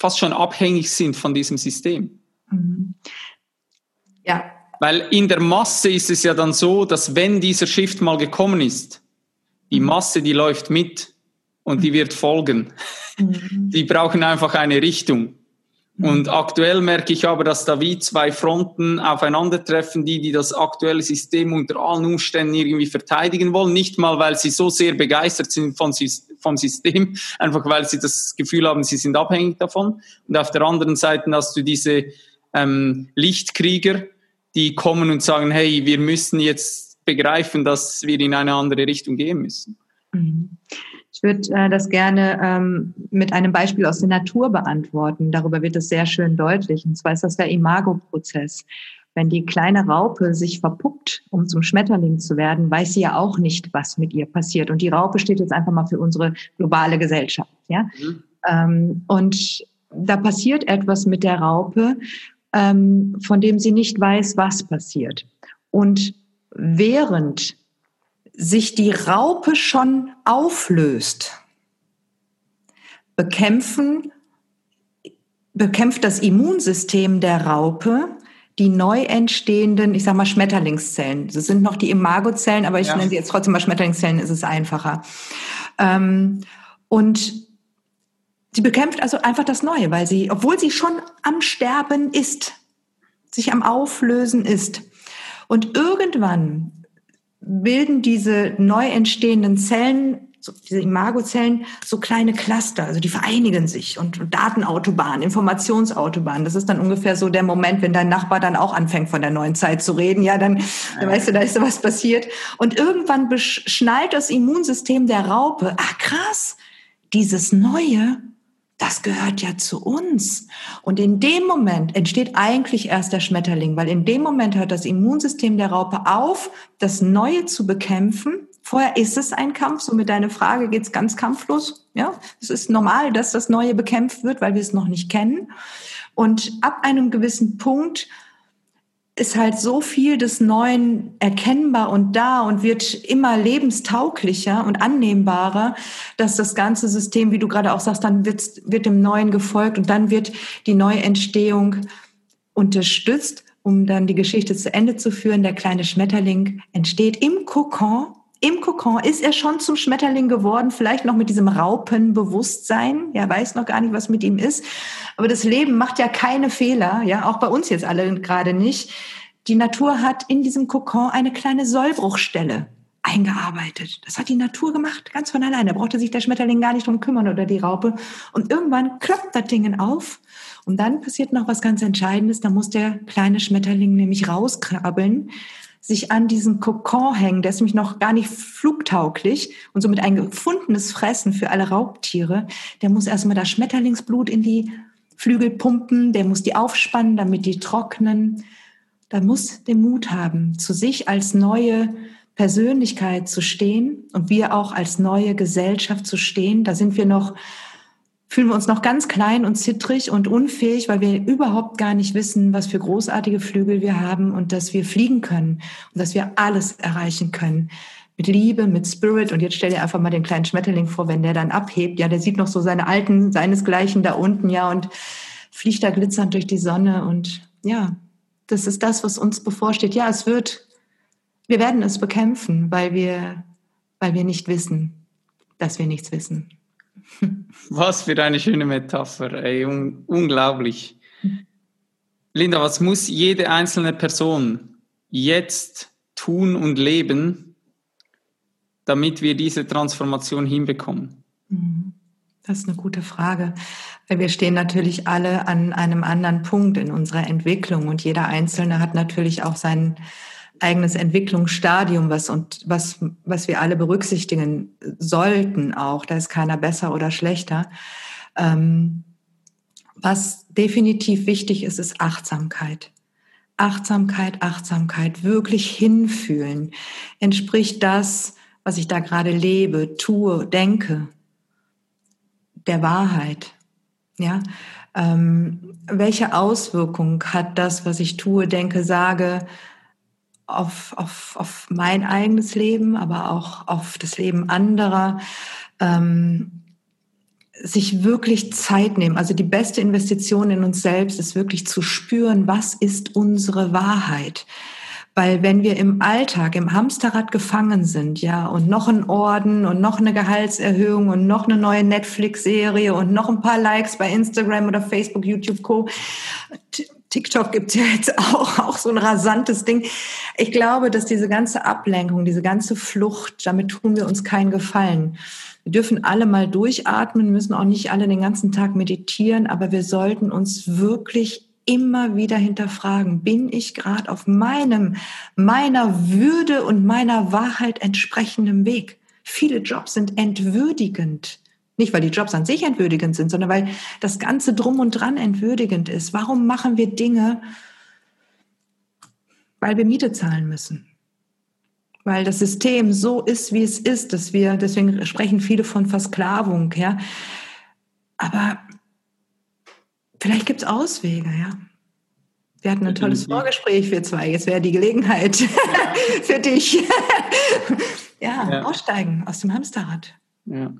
fast schon abhängig sind von diesem System. Mhm. Ja. Weil in der Masse ist es ja dann so, dass wenn dieser Shift mal gekommen ist, die Masse, die läuft mit und die wird folgen. Mhm. Die brauchen einfach eine Richtung. Und aktuell merke ich aber, dass da wie zwei Fronten aufeinandertreffen, die, die das aktuelle System unter allen Umständen irgendwie verteidigen wollen. Nicht mal, weil sie so sehr begeistert sind von, vom System, einfach weil sie das Gefühl haben, sie sind abhängig davon. Und auf der anderen Seite hast du diese ähm, Lichtkrieger, die kommen und sagen, hey, wir müssen jetzt begreifen, dass wir in eine andere Richtung gehen müssen. Mhm. Ich würde äh, das gerne ähm, mit einem Beispiel aus der Natur beantworten. Darüber wird es sehr schön deutlich. Und zwar ist das der Imago-Prozess. Wenn die kleine Raupe sich verpuppt, um zum Schmetterling zu werden, weiß sie ja auch nicht, was mit ihr passiert. Und die Raupe steht jetzt einfach mal für unsere globale Gesellschaft. Ja? Mhm. Ähm, und da passiert etwas mit der Raupe, ähm, von dem sie nicht weiß, was passiert. Und während sich die Raupe schon auflöst, bekämpfen, bekämpft das Immunsystem der Raupe die neu entstehenden, ich sag mal Schmetterlingszellen. Das sind noch die Imagozellen, aber ich ja. nenne sie jetzt trotzdem mal Schmetterlingszellen, ist es einfacher. Ähm, und sie bekämpft also einfach das Neue, weil sie, obwohl sie schon am Sterben ist, sich am Auflösen ist, und irgendwann bilden diese neu entstehenden Zellen, so diese Imagozellen, so kleine Cluster, also die vereinigen sich und, und Datenautobahnen, Informationsautobahnen. Das ist dann ungefähr so der Moment, wenn dein Nachbar dann auch anfängt von der neuen Zeit zu reden. Ja, dann, dann weißt du, da ist so was passiert. Und irgendwann schnallt das Immunsystem der Raupe, ach krass, dieses Neue das gehört ja zu uns. Und in dem Moment entsteht eigentlich erst der Schmetterling, weil in dem Moment hört das Immunsystem der Raupe auf, das Neue zu bekämpfen. Vorher ist es ein Kampf, so mit deiner Frage geht's ganz kampflos. Ja, es ist normal, dass das Neue bekämpft wird, weil wir es noch nicht kennen. Und ab einem gewissen Punkt ist halt so viel des Neuen erkennbar und da und wird immer lebenstauglicher und annehmbarer, dass das ganze System, wie du gerade auch sagst, dann wird, wird dem Neuen gefolgt und dann wird die Neuentstehung unterstützt, um dann die Geschichte zu Ende zu führen. Der kleine Schmetterling entsteht im Kokon im Kokon ist er schon zum Schmetterling geworden, vielleicht noch mit diesem Raupenbewusstsein. Er weiß noch gar nicht, was mit ihm ist. Aber das Leben macht ja keine Fehler, ja, auch bei uns jetzt alle gerade nicht. Die Natur hat in diesem Kokon eine kleine Sollbruchstelle. eingearbeitet. Das hat die Natur gemacht, ganz von alleine. Da brauchte sich der Schmetterling gar nicht drum kümmern oder die Raupe. Und irgendwann klappt das Ding auf. Und dann passiert noch was ganz Entscheidendes. Da muss der kleine Schmetterling nämlich rauskrabbeln, sich an diesen Kokon hängen. Der ist nämlich noch gar nicht flugtauglich und somit ein gefundenes Fressen für alle Raubtiere. Der muss erstmal das Schmetterlingsblut in die Flügel pumpen. Der muss die aufspannen, damit die trocknen. Da muss den Mut haben, zu sich als neue Persönlichkeit zu stehen und wir auch als neue Gesellschaft zu stehen. Da sind wir noch, fühlen wir uns noch ganz klein und zittrig und unfähig, weil wir überhaupt gar nicht wissen, was für großartige Flügel wir haben und dass wir fliegen können und dass wir alles erreichen können. Mit Liebe, mit Spirit. Und jetzt stell dir einfach mal den kleinen Schmetterling vor, wenn der dann abhebt. Ja, der sieht noch so seine alten, seinesgleichen da unten, ja, und fliegt da glitzernd durch die Sonne. Und ja, das ist das, was uns bevorsteht. Ja, es wird wir werden es bekämpfen, weil wir, weil wir nicht wissen, dass wir nichts wissen. Was für eine schöne Metapher, ey, un unglaublich. Linda, was muss jede einzelne Person jetzt tun und leben, damit wir diese Transformation hinbekommen? Das ist eine gute Frage, weil wir stehen natürlich alle an einem anderen Punkt in unserer Entwicklung und jeder Einzelne hat natürlich auch seinen eigenes Entwicklungsstadium, was und was, was wir alle berücksichtigen sollten auch. Da ist keiner besser oder schlechter. Ähm, was definitiv wichtig ist, ist Achtsamkeit. Achtsamkeit, Achtsamkeit, wirklich hinfühlen. Entspricht das, was ich da gerade lebe, tue, denke, der Wahrheit? Ja, ähm, welche Auswirkung hat das, was ich tue, denke, sage, auf, auf, auf mein eigenes Leben, aber auch auf das Leben anderer, ähm, sich wirklich Zeit nehmen. Also die beste Investition in uns selbst ist wirklich zu spüren, was ist unsere Wahrheit. Weil wenn wir im Alltag, im Hamsterrad gefangen sind, ja, und noch ein Orden und noch eine Gehaltserhöhung und noch eine neue Netflix-Serie und noch ein paar Likes bei Instagram oder Facebook, YouTube, Co. TikTok gibt's ja jetzt auch, auch so ein rasantes Ding. Ich glaube, dass diese ganze Ablenkung, diese ganze Flucht, damit tun wir uns keinen Gefallen. Wir dürfen alle mal durchatmen, müssen auch nicht alle den ganzen Tag meditieren, aber wir sollten uns wirklich immer wieder hinterfragen, bin ich gerade auf meinem, meiner Würde und meiner Wahrheit entsprechenden Weg? Viele Jobs sind entwürdigend. Nicht, weil die Jobs an sich entwürdigend sind, sondern weil das Ganze drum und dran entwürdigend ist. Warum machen wir Dinge? Weil wir Miete zahlen müssen. Weil das System so ist, wie es ist, dass wir, deswegen sprechen viele von Versklavung, ja. Aber vielleicht gibt es Auswege, ja. Wir hatten ein tolles Vorgespräch, wir zwei. Jetzt wäre die Gelegenheit für dich. ja, ja, aussteigen aus dem Hamsterrad. Ja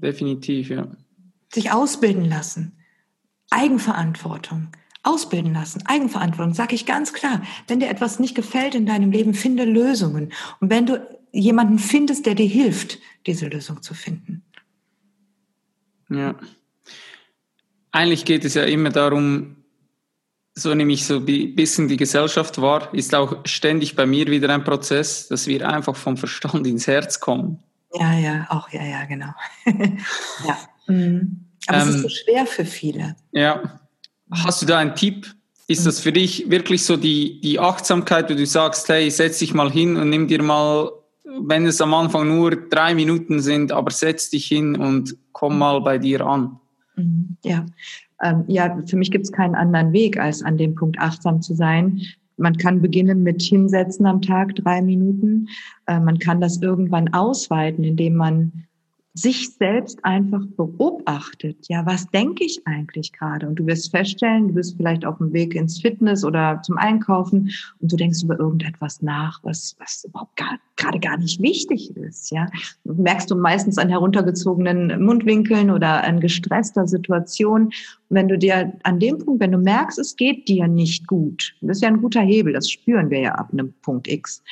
definitiv, ja. Sich ausbilden lassen. Eigenverantwortung. Ausbilden lassen, Eigenverantwortung, sage ich ganz klar. Wenn dir etwas nicht gefällt in deinem Leben, finde Lösungen. Und wenn du jemanden findest, der dir hilft, diese Lösung zu finden. Ja. Eigentlich geht es ja immer darum, so nehme ich so ein bisschen die Gesellschaft wahr, ist auch ständig bei mir wieder ein Prozess, dass wir einfach vom Verstand ins Herz kommen. Ja, ja, auch, ja, ja, genau. ja. Mhm. Aber ähm, es ist so ähm, schwer für viele. Ja. Hast du da einen Tipp? Ist das für dich wirklich so die, die Achtsamkeit, wo du sagst, hey, setz dich mal hin und nimm dir mal, wenn es am Anfang nur drei Minuten sind, aber setz dich hin und komm mhm. mal bei dir an? Mhm. Ja, ähm, ja, für mich gibt es keinen anderen Weg, als an dem Punkt achtsam zu sein. Man kann beginnen mit Hinsetzen am Tag, drei Minuten. Äh, man kann das irgendwann ausweiten, indem man sich selbst einfach beobachtet. Ja, was denke ich eigentlich gerade? Und du wirst feststellen, du bist vielleicht auf dem Weg ins Fitness oder zum Einkaufen und du denkst über irgendetwas nach, was, was überhaupt gar, gerade gar nicht wichtig ist. Ja, merkst du meistens an heruntergezogenen Mundwinkeln oder an gestresster Situation. Und wenn du dir an dem Punkt, wenn du merkst, es geht dir nicht gut, das ist ja ein guter Hebel, das spüren wir ja ab einem Punkt X.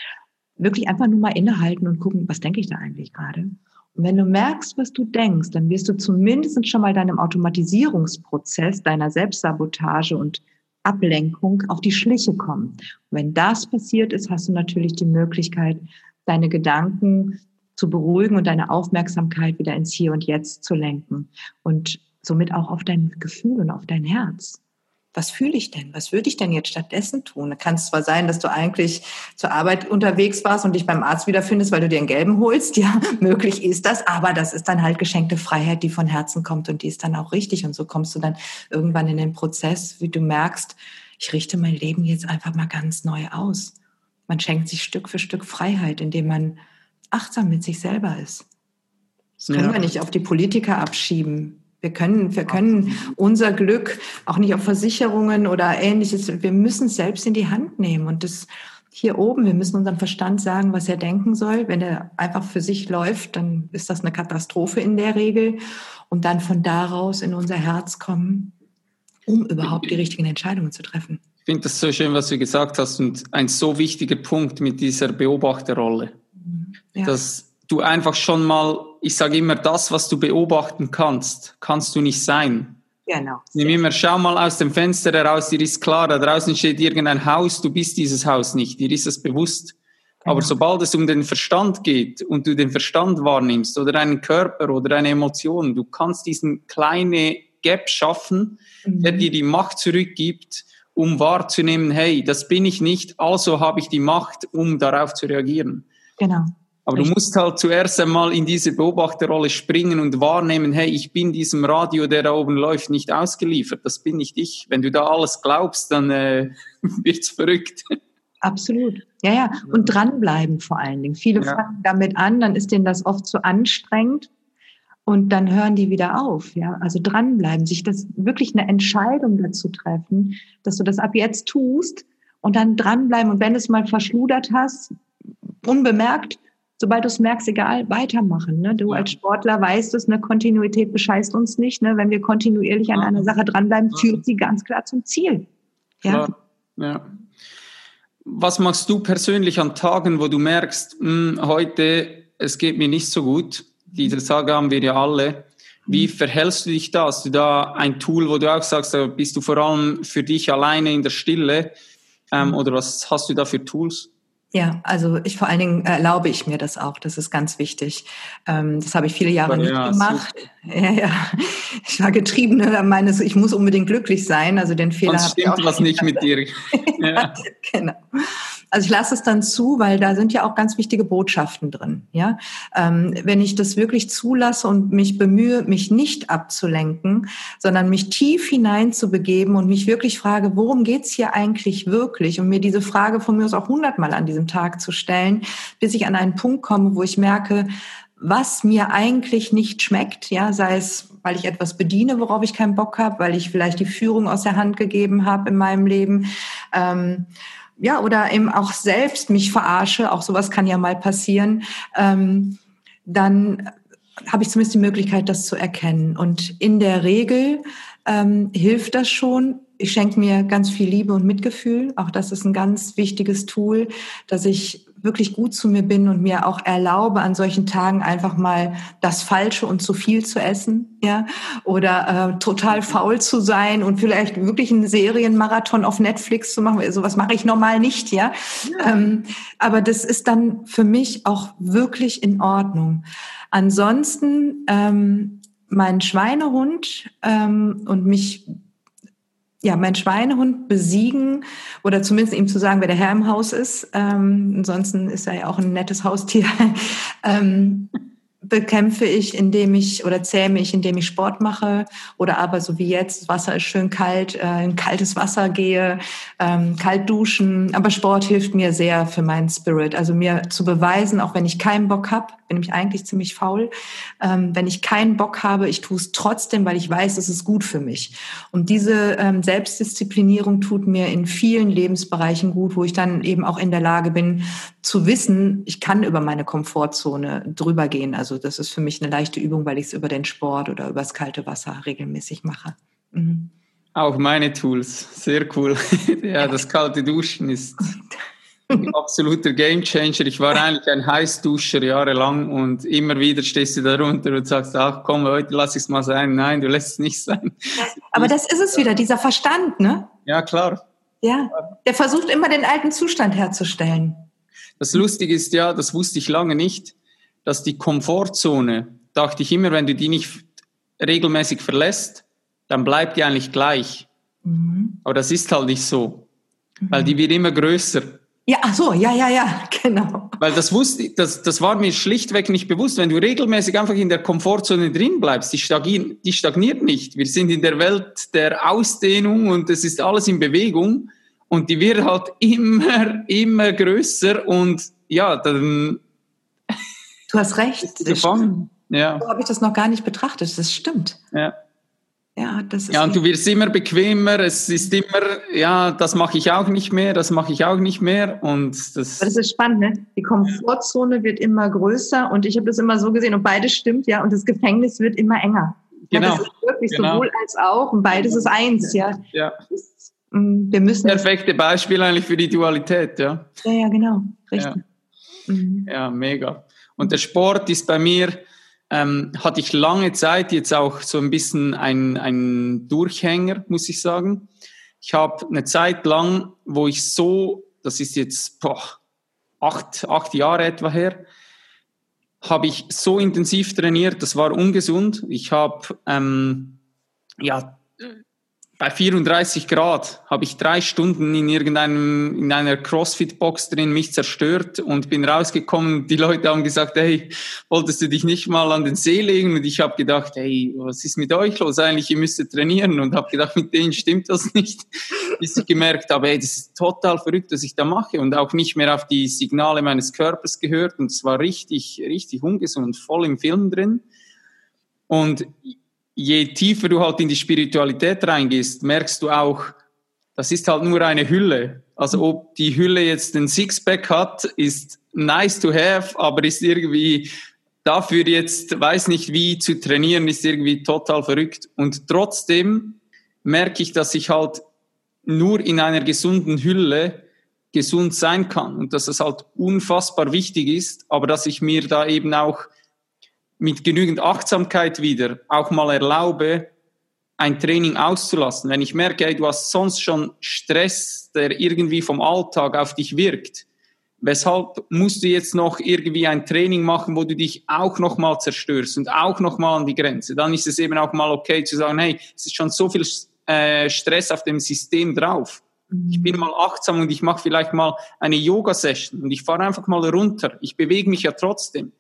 Wirklich einfach nur mal innehalten und gucken, was denke ich da eigentlich gerade? Wenn du merkst, was du denkst, dann wirst du zumindest schon mal deinem Automatisierungsprozess, deiner Selbstsabotage und Ablenkung auf die Schliche kommen. Und wenn das passiert ist, hast du natürlich die Möglichkeit, deine Gedanken zu beruhigen und deine Aufmerksamkeit wieder ins Hier und Jetzt zu lenken und somit auch auf dein Gefühl und auf dein Herz was fühle ich denn? Was würde ich denn jetzt stattdessen tun? Da kann es zwar sein, dass du eigentlich zur Arbeit unterwegs warst und dich beim Arzt wiederfindest, weil du dir einen gelben holst. Ja, möglich ist das, aber das ist dann halt geschenkte Freiheit, die von Herzen kommt und die ist dann auch richtig. Und so kommst du dann irgendwann in den Prozess, wie du merkst, ich richte mein Leben jetzt einfach mal ganz neu aus. Man schenkt sich Stück für Stück Freiheit, indem man achtsam mit sich selber ist. Das können ja. wir nicht auf die Politiker abschieben. Wir können, wir können unser Glück auch nicht auf Versicherungen oder ähnliches. Wir müssen es selbst in die Hand nehmen. Und das hier oben, wir müssen unserem Verstand sagen, was er denken soll. Wenn er einfach für sich läuft, dann ist das eine Katastrophe in der Regel. Und dann von daraus in unser Herz kommen, um überhaupt die richtigen Entscheidungen zu treffen. Ich finde das so schön, was du gesagt hast und ein so wichtiger Punkt mit dieser Beobachterrolle. Ja. Dass du einfach schon mal, ich sage immer, das, was du beobachten kannst, kannst du nicht sein. Genau. Nimm immer, schau mal aus dem Fenster heraus, dir ist klar, da draußen steht irgendein Haus, du bist dieses Haus nicht, dir ist es bewusst. Genau. Aber sobald es um den Verstand geht und du den Verstand wahrnimmst oder deinen Körper oder deine Emotionen, du kannst diesen kleine Gap schaffen, mhm. der dir die Macht zurückgibt, um wahrzunehmen, hey, das bin ich nicht, also habe ich die Macht, um darauf zu reagieren. Genau. Aber du musst halt zuerst einmal in diese Beobachterrolle springen und wahrnehmen, hey, ich bin diesem Radio, der da oben läuft, nicht ausgeliefert. Das bin nicht ich. Wenn du da alles glaubst, dann äh, wird's verrückt. Absolut. Ja, ja. Und dranbleiben vor allen Dingen. Viele ja. fangen damit an, dann ist denen das oft zu anstrengend und dann hören die wieder auf. Ja, also dranbleiben, sich das wirklich eine Entscheidung dazu treffen, dass du das ab jetzt tust und dann dranbleiben. Und wenn du es mal verschludert hast, unbemerkt, sobald du es merkst, egal, weitermachen. Ne? Du ja. als Sportler weißt es, eine Kontinuität bescheißt uns nicht. Ne? Wenn wir kontinuierlich an einer Sache dranbleiben, ja. führt sie ganz klar zum Ziel. Ja? ja. Was machst du persönlich an Tagen, wo du merkst, mh, hm, heute, es geht mir nicht so gut? Diese Tage haben wir ja alle. Wie mhm. verhältst du dich da? Hast du da ein Tool, wo du auch sagst, da bist du vor allem für dich alleine in der Stille? Ähm, mhm. oder was hast du da für Tools? Ja, also ich vor allen Dingen erlaube ich mir das auch. Das ist ganz wichtig. Ähm, das habe ich viele Jahre nicht ja, gemacht. Ja, ja. Ich war getrieben meines, ich muss unbedingt glücklich sein. Also den Fehler habe ich auch was nicht mit dir. ja. genau. Also ich lasse es dann zu, weil da sind ja auch ganz wichtige Botschaften drin. Ja, ähm, wenn ich das wirklich zulasse und mich bemühe, mich nicht abzulenken, sondern mich tief hineinzubegeben und mich wirklich frage, worum geht's hier eigentlich wirklich? Und mir diese Frage von mir aus auch hundertmal an diesem Tag zu stellen, bis ich an einen Punkt komme, wo ich merke, was mir eigentlich nicht schmeckt, ja, sei es, weil ich etwas bediene, worauf ich keinen Bock habe, weil ich vielleicht die Führung aus der Hand gegeben habe in meinem Leben. Ähm, ja, oder eben auch selbst mich verarsche, auch sowas kann ja mal passieren, ähm, dann habe ich zumindest die Möglichkeit, das zu erkennen. Und in der Regel ähm, hilft das schon. Ich schenke mir ganz viel Liebe und Mitgefühl. Auch das ist ein ganz wichtiges Tool, dass ich wirklich gut zu mir bin und mir auch erlaube, an solchen Tagen einfach mal das Falsche und zu viel zu essen, ja, oder äh, total faul zu sein und vielleicht wirklich einen Serienmarathon auf Netflix zu machen. Sowas also, mache ich normal nicht, ja. ja. Ähm, aber das ist dann für mich auch wirklich in Ordnung. Ansonsten ähm, mein Schweinehund ähm, und mich ja, mein Schweinehund besiegen oder zumindest ihm zu sagen, wer der Herr im Haus ist. Ähm, ansonsten ist er ja auch ein nettes Haustier. ähm, bekämpfe ich, indem ich oder zähme ich, indem ich Sport mache oder aber so wie jetzt, das Wasser ist schön kalt, äh, in kaltes Wasser gehe, ähm, kalt duschen. Aber Sport hilft mir sehr für meinen Spirit. Also mir zu beweisen, auch wenn ich keinen Bock habe, bin ich eigentlich ziemlich faul, ähm, wenn ich keinen Bock habe, ich tue es trotzdem, weil ich weiß, es ist gut für mich. Und diese ähm, Selbstdisziplinierung tut mir in vielen Lebensbereichen gut, wo ich dann eben auch in der Lage bin zu wissen, ich kann über meine Komfortzone drüber gehen. Also das ist für mich eine leichte Übung, weil ich es über den Sport oder über das kalte Wasser regelmäßig mache. Mhm. Auch meine Tools, sehr cool. ja, das kalte Duschen ist ein absoluter Gamechanger. Ich war eigentlich ein Heißduscher jahrelang und immer wieder stehst du da runter und sagst, ach komm, heute lass ich es mal sein. Nein, du lässt es nicht sein. Aber das ist es wieder, dieser Verstand, ne? Ja, klar. Ja, der versucht immer den alten Zustand herzustellen. Das Lustige ist ja, das wusste ich lange nicht, dass die Komfortzone, dachte ich immer, wenn du die nicht regelmäßig verlässt, dann bleibt die eigentlich gleich. Mhm. Aber das ist halt nicht so, mhm. weil die wird immer größer. Ja, ach so, ja, ja, ja, genau. Weil das wusste, das, das war mir schlichtweg nicht bewusst. Wenn du regelmäßig einfach in der Komfortzone drin bleibst, die, stagniert, die stagniert nicht. Wir sind in der Welt der Ausdehnung und es ist alles in Bewegung und die wird halt immer, immer größer und ja, dann. Du hast recht. Gefangen. Ja. So habe ich das noch gar nicht betrachtet. Das stimmt. Ja. Ja, das ist ja, und du wirst immer bequemer. Es ist immer, ja, das mache ich auch nicht mehr, das mache ich auch nicht mehr. Und das, das ist spannend, ne? Die Komfortzone wird immer größer und ich habe das immer so gesehen und beides stimmt, ja. Und das Gefängnis wird immer enger. Genau. Ja, das ist wirklich genau. sowohl als auch und beides ist eins, ja. Ja. Mm, wir müssen. Perfekte Beispiel eigentlich für die Dualität, ja. Ja, ja, genau. Richtig. Ja, mhm. ja mega. Und der Sport ist bei mir, ähm, hatte ich lange Zeit jetzt auch so ein bisschen ein, ein Durchhänger, muss ich sagen. Ich habe eine Zeit lang, wo ich so, das ist jetzt boah, acht, acht Jahre etwa her, habe ich so intensiv trainiert, das war ungesund. Ich habe ähm, ja bei 34 Grad habe ich drei Stunden in irgendeinem, in einer Crossfit-Box drin mich zerstört und bin rausgekommen. Die Leute haben gesagt, hey, wolltest du dich nicht mal an den See legen? Und ich habe gedacht, hey, was ist mit euch los? Eigentlich, ihr müsstet trainieren. Und habe gedacht, mit denen stimmt das nicht. Bis ich gemerkt habe, hey, das ist total verrückt, was ich da mache und auch nicht mehr auf die Signale meines Körpers gehört. Und es war richtig, richtig ungesund, voll im Film drin. Und je tiefer du halt in die Spiritualität reingehst, merkst du auch, das ist halt nur eine Hülle. Also ob die Hülle jetzt den Sixpack hat, ist nice to have, aber ist irgendwie dafür jetzt, weiß nicht wie zu trainieren, ist irgendwie total verrückt. Und trotzdem merke ich, dass ich halt nur in einer gesunden Hülle gesund sein kann und dass es halt unfassbar wichtig ist, aber dass ich mir da eben auch mit genügend Achtsamkeit wieder auch mal erlaube, ein Training auszulassen. Wenn ich merke, ey, du hast sonst schon Stress, der irgendwie vom Alltag auf dich wirkt, weshalb musst du jetzt noch irgendwie ein Training machen, wo du dich auch noch mal zerstörst und auch noch mal an die Grenze? Dann ist es eben auch mal okay zu sagen, hey, es ist schon so viel äh, Stress auf dem System drauf. Ich bin mal achtsam und ich mache vielleicht mal eine Yoga-Session und ich fahre einfach mal runter. Ich bewege mich ja trotzdem.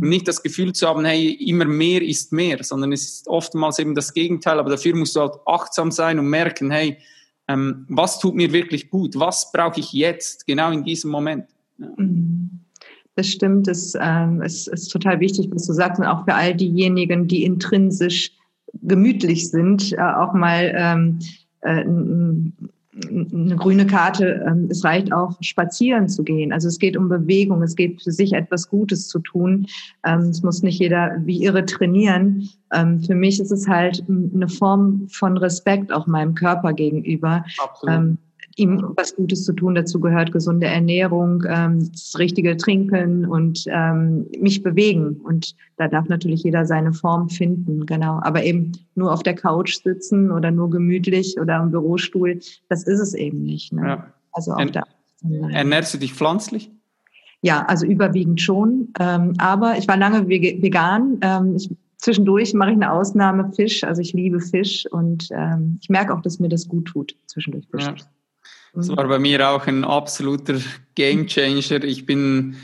Nicht das Gefühl zu haben, hey, immer mehr ist mehr, sondern es ist oftmals eben das Gegenteil, aber dafür musst du halt achtsam sein und merken, hey, ähm, was tut mir wirklich gut? Was brauche ich jetzt, genau in diesem Moment? Ja. Mhm. Das stimmt, das ähm, ist, ist total wichtig, was du sagst, und auch für all diejenigen, die intrinsisch gemütlich sind, äh, auch mal ähm, äh, eine grüne Karte, ähm, es reicht auch, spazieren zu gehen. Also es geht um Bewegung, es geht für sich etwas Gutes zu tun. Ähm, es muss nicht jeder wie irre trainieren. Ähm, für mich ist es halt eine Form von Respekt auch meinem Körper gegenüber. Absolut ihm was Gutes zu tun. Dazu gehört gesunde Ernährung, ähm, das richtige Trinken und ähm, mich bewegen. Und da darf natürlich jeder seine Form finden, genau. Aber eben nur auf der Couch sitzen oder nur gemütlich oder im Bürostuhl, das ist es eben nicht. Ne? Ja. Also auch da. Ernährst du dich pflanzlich? Ja, also überwiegend schon. Ähm, aber ich war lange vegan. Ähm, ich, zwischendurch mache ich eine Ausnahme Fisch. Also ich liebe Fisch und ähm, ich merke auch, dass mir das gut tut, zwischendurch Fisch. Ja. Das war bei mir auch ein absoluter Gamechanger. Ich bin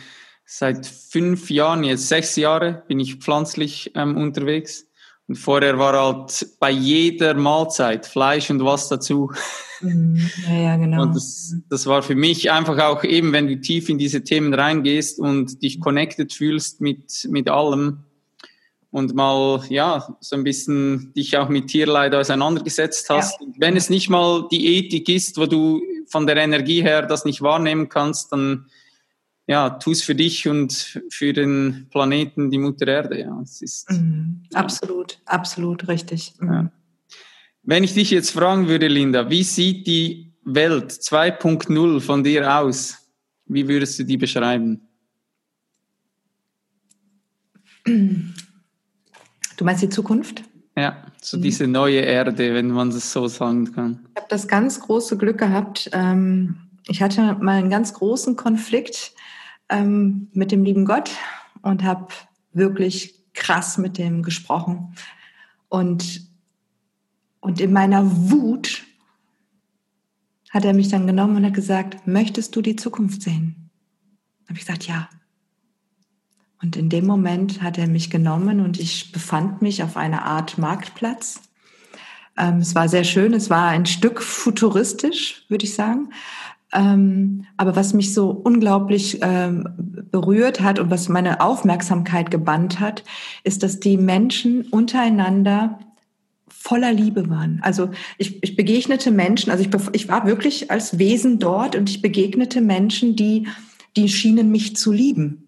seit fünf Jahren, jetzt sechs Jahre, bin ich pflanzlich ähm, unterwegs. Und vorher war halt bei jeder Mahlzeit Fleisch und was dazu. Mhm. Ja, ja, genau. Und das, das war für mich einfach auch eben, wenn du tief in diese Themen reingehst und dich connected fühlst mit, mit allem, und mal ja so ein bisschen dich auch mit Tierleid auseinandergesetzt hast. Ja. Wenn es nicht mal die Ethik ist, wo du von der Energie her das nicht wahrnehmen kannst, dann ja, tu es für dich und für den Planeten, die Mutter Erde. Ja, es ist, mhm. Absolut, ja. absolut richtig. Mhm. Ja. Wenn ich dich jetzt fragen würde, Linda, wie sieht die Welt 2.0 von dir aus? Wie würdest du die beschreiben? Du meinst die Zukunft? Ja, so diese neue Erde, wenn man das so sagen kann. Ich habe das ganz große Glück gehabt. Ähm, ich hatte mal einen ganz großen Konflikt ähm, mit dem lieben Gott und habe wirklich krass mit dem gesprochen. Und, und in meiner Wut hat er mich dann genommen und hat gesagt, möchtest du die Zukunft sehen? Habe ich gesagt, ja. Und in dem Moment hat er mich genommen und ich befand mich auf einer Art Marktplatz. Ähm, es war sehr schön, es war ein Stück futuristisch, würde ich sagen. Ähm, aber was mich so unglaublich ähm, berührt hat und was meine Aufmerksamkeit gebannt hat, ist, dass die Menschen untereinander voller Liebe waren. Also ich, ich begegnete Menschen, also ich, ich war wirklich als Wesen dort und ich begegnete Menschen, die, die schienen mich zu lieben.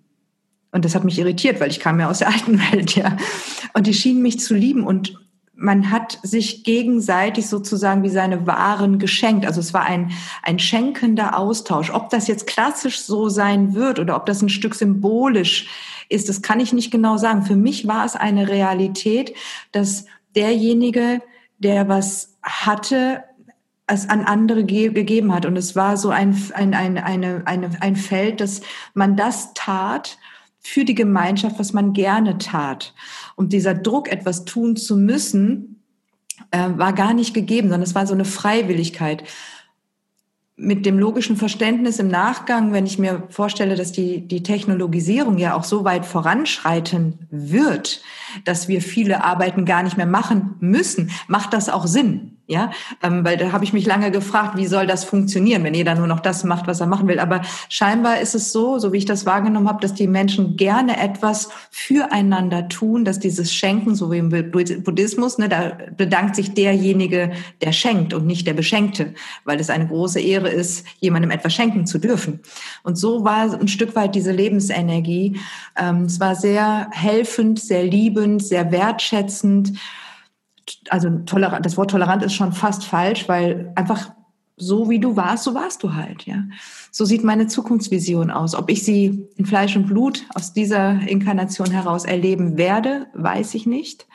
Und das hat mich irritiert, weil ich kam ja aus der alten Welt, ja. Und die schienen mich zu lieben und man hat sich gegenseitig sozusagen wie seine Waren geschenkt. Also es war ein, ein schenkender Austausch. Ob das jetzt klassisch so sein wird oder ob das ein Stück symbolisch ist, das kann ich nicht genau sagen. Für mich war es eine Realität, dass derjenige, der was hatte, es an andere ge gegeben hat. Und es war so ein, ein, ein, eine, eine, ein Feld, dass man das tat für die Gemeinschaft, was man gerne tat. Und dieser Druck, etwas tun zu müssen, äh, war gar nicht gegeben, sondern es war so eine Freiwilligkeit mit dem logischen Verständnis im Nachgang, wenn ich mir vorstelle, dass die, die Technologisierung ja auch so weit voranschreiten wird, dass wir viele Arbeiten gar nicht mehr machen müssen, macht das auch Sinn. Ja, ähm, weil da habe ich mich lange gefragt, wie soll das funktionieren, wenn jeder nur noch das macht, was er machen will. Aber scheinbar ist es so, so wie ich das wahrgenommen habe, dass die Menschen gerne etwas füreinander tun, dass dieses Schenken, so wie im Buddhismus, ne, da bedankt sich derjenige, der schenkt und nicht der Beschenkte, weil es eine große Ehre ist, jemandem etwas schenken zu dürfen. Und so war ein Stück weit diese Lebensenergie. Ähm, es war sehr helfend, sehr liebend, sehr wertschätzend also tolerant, das Wort tolerant ist schon fast falsch, weil einfach so wie du warst, so warst du halt, ja. So sieht meine Zukunftsvision aus. Ob ich sie in Fleisch und Blut aus dieser Inkarnation heraus erleben werde, weiß ich nicht.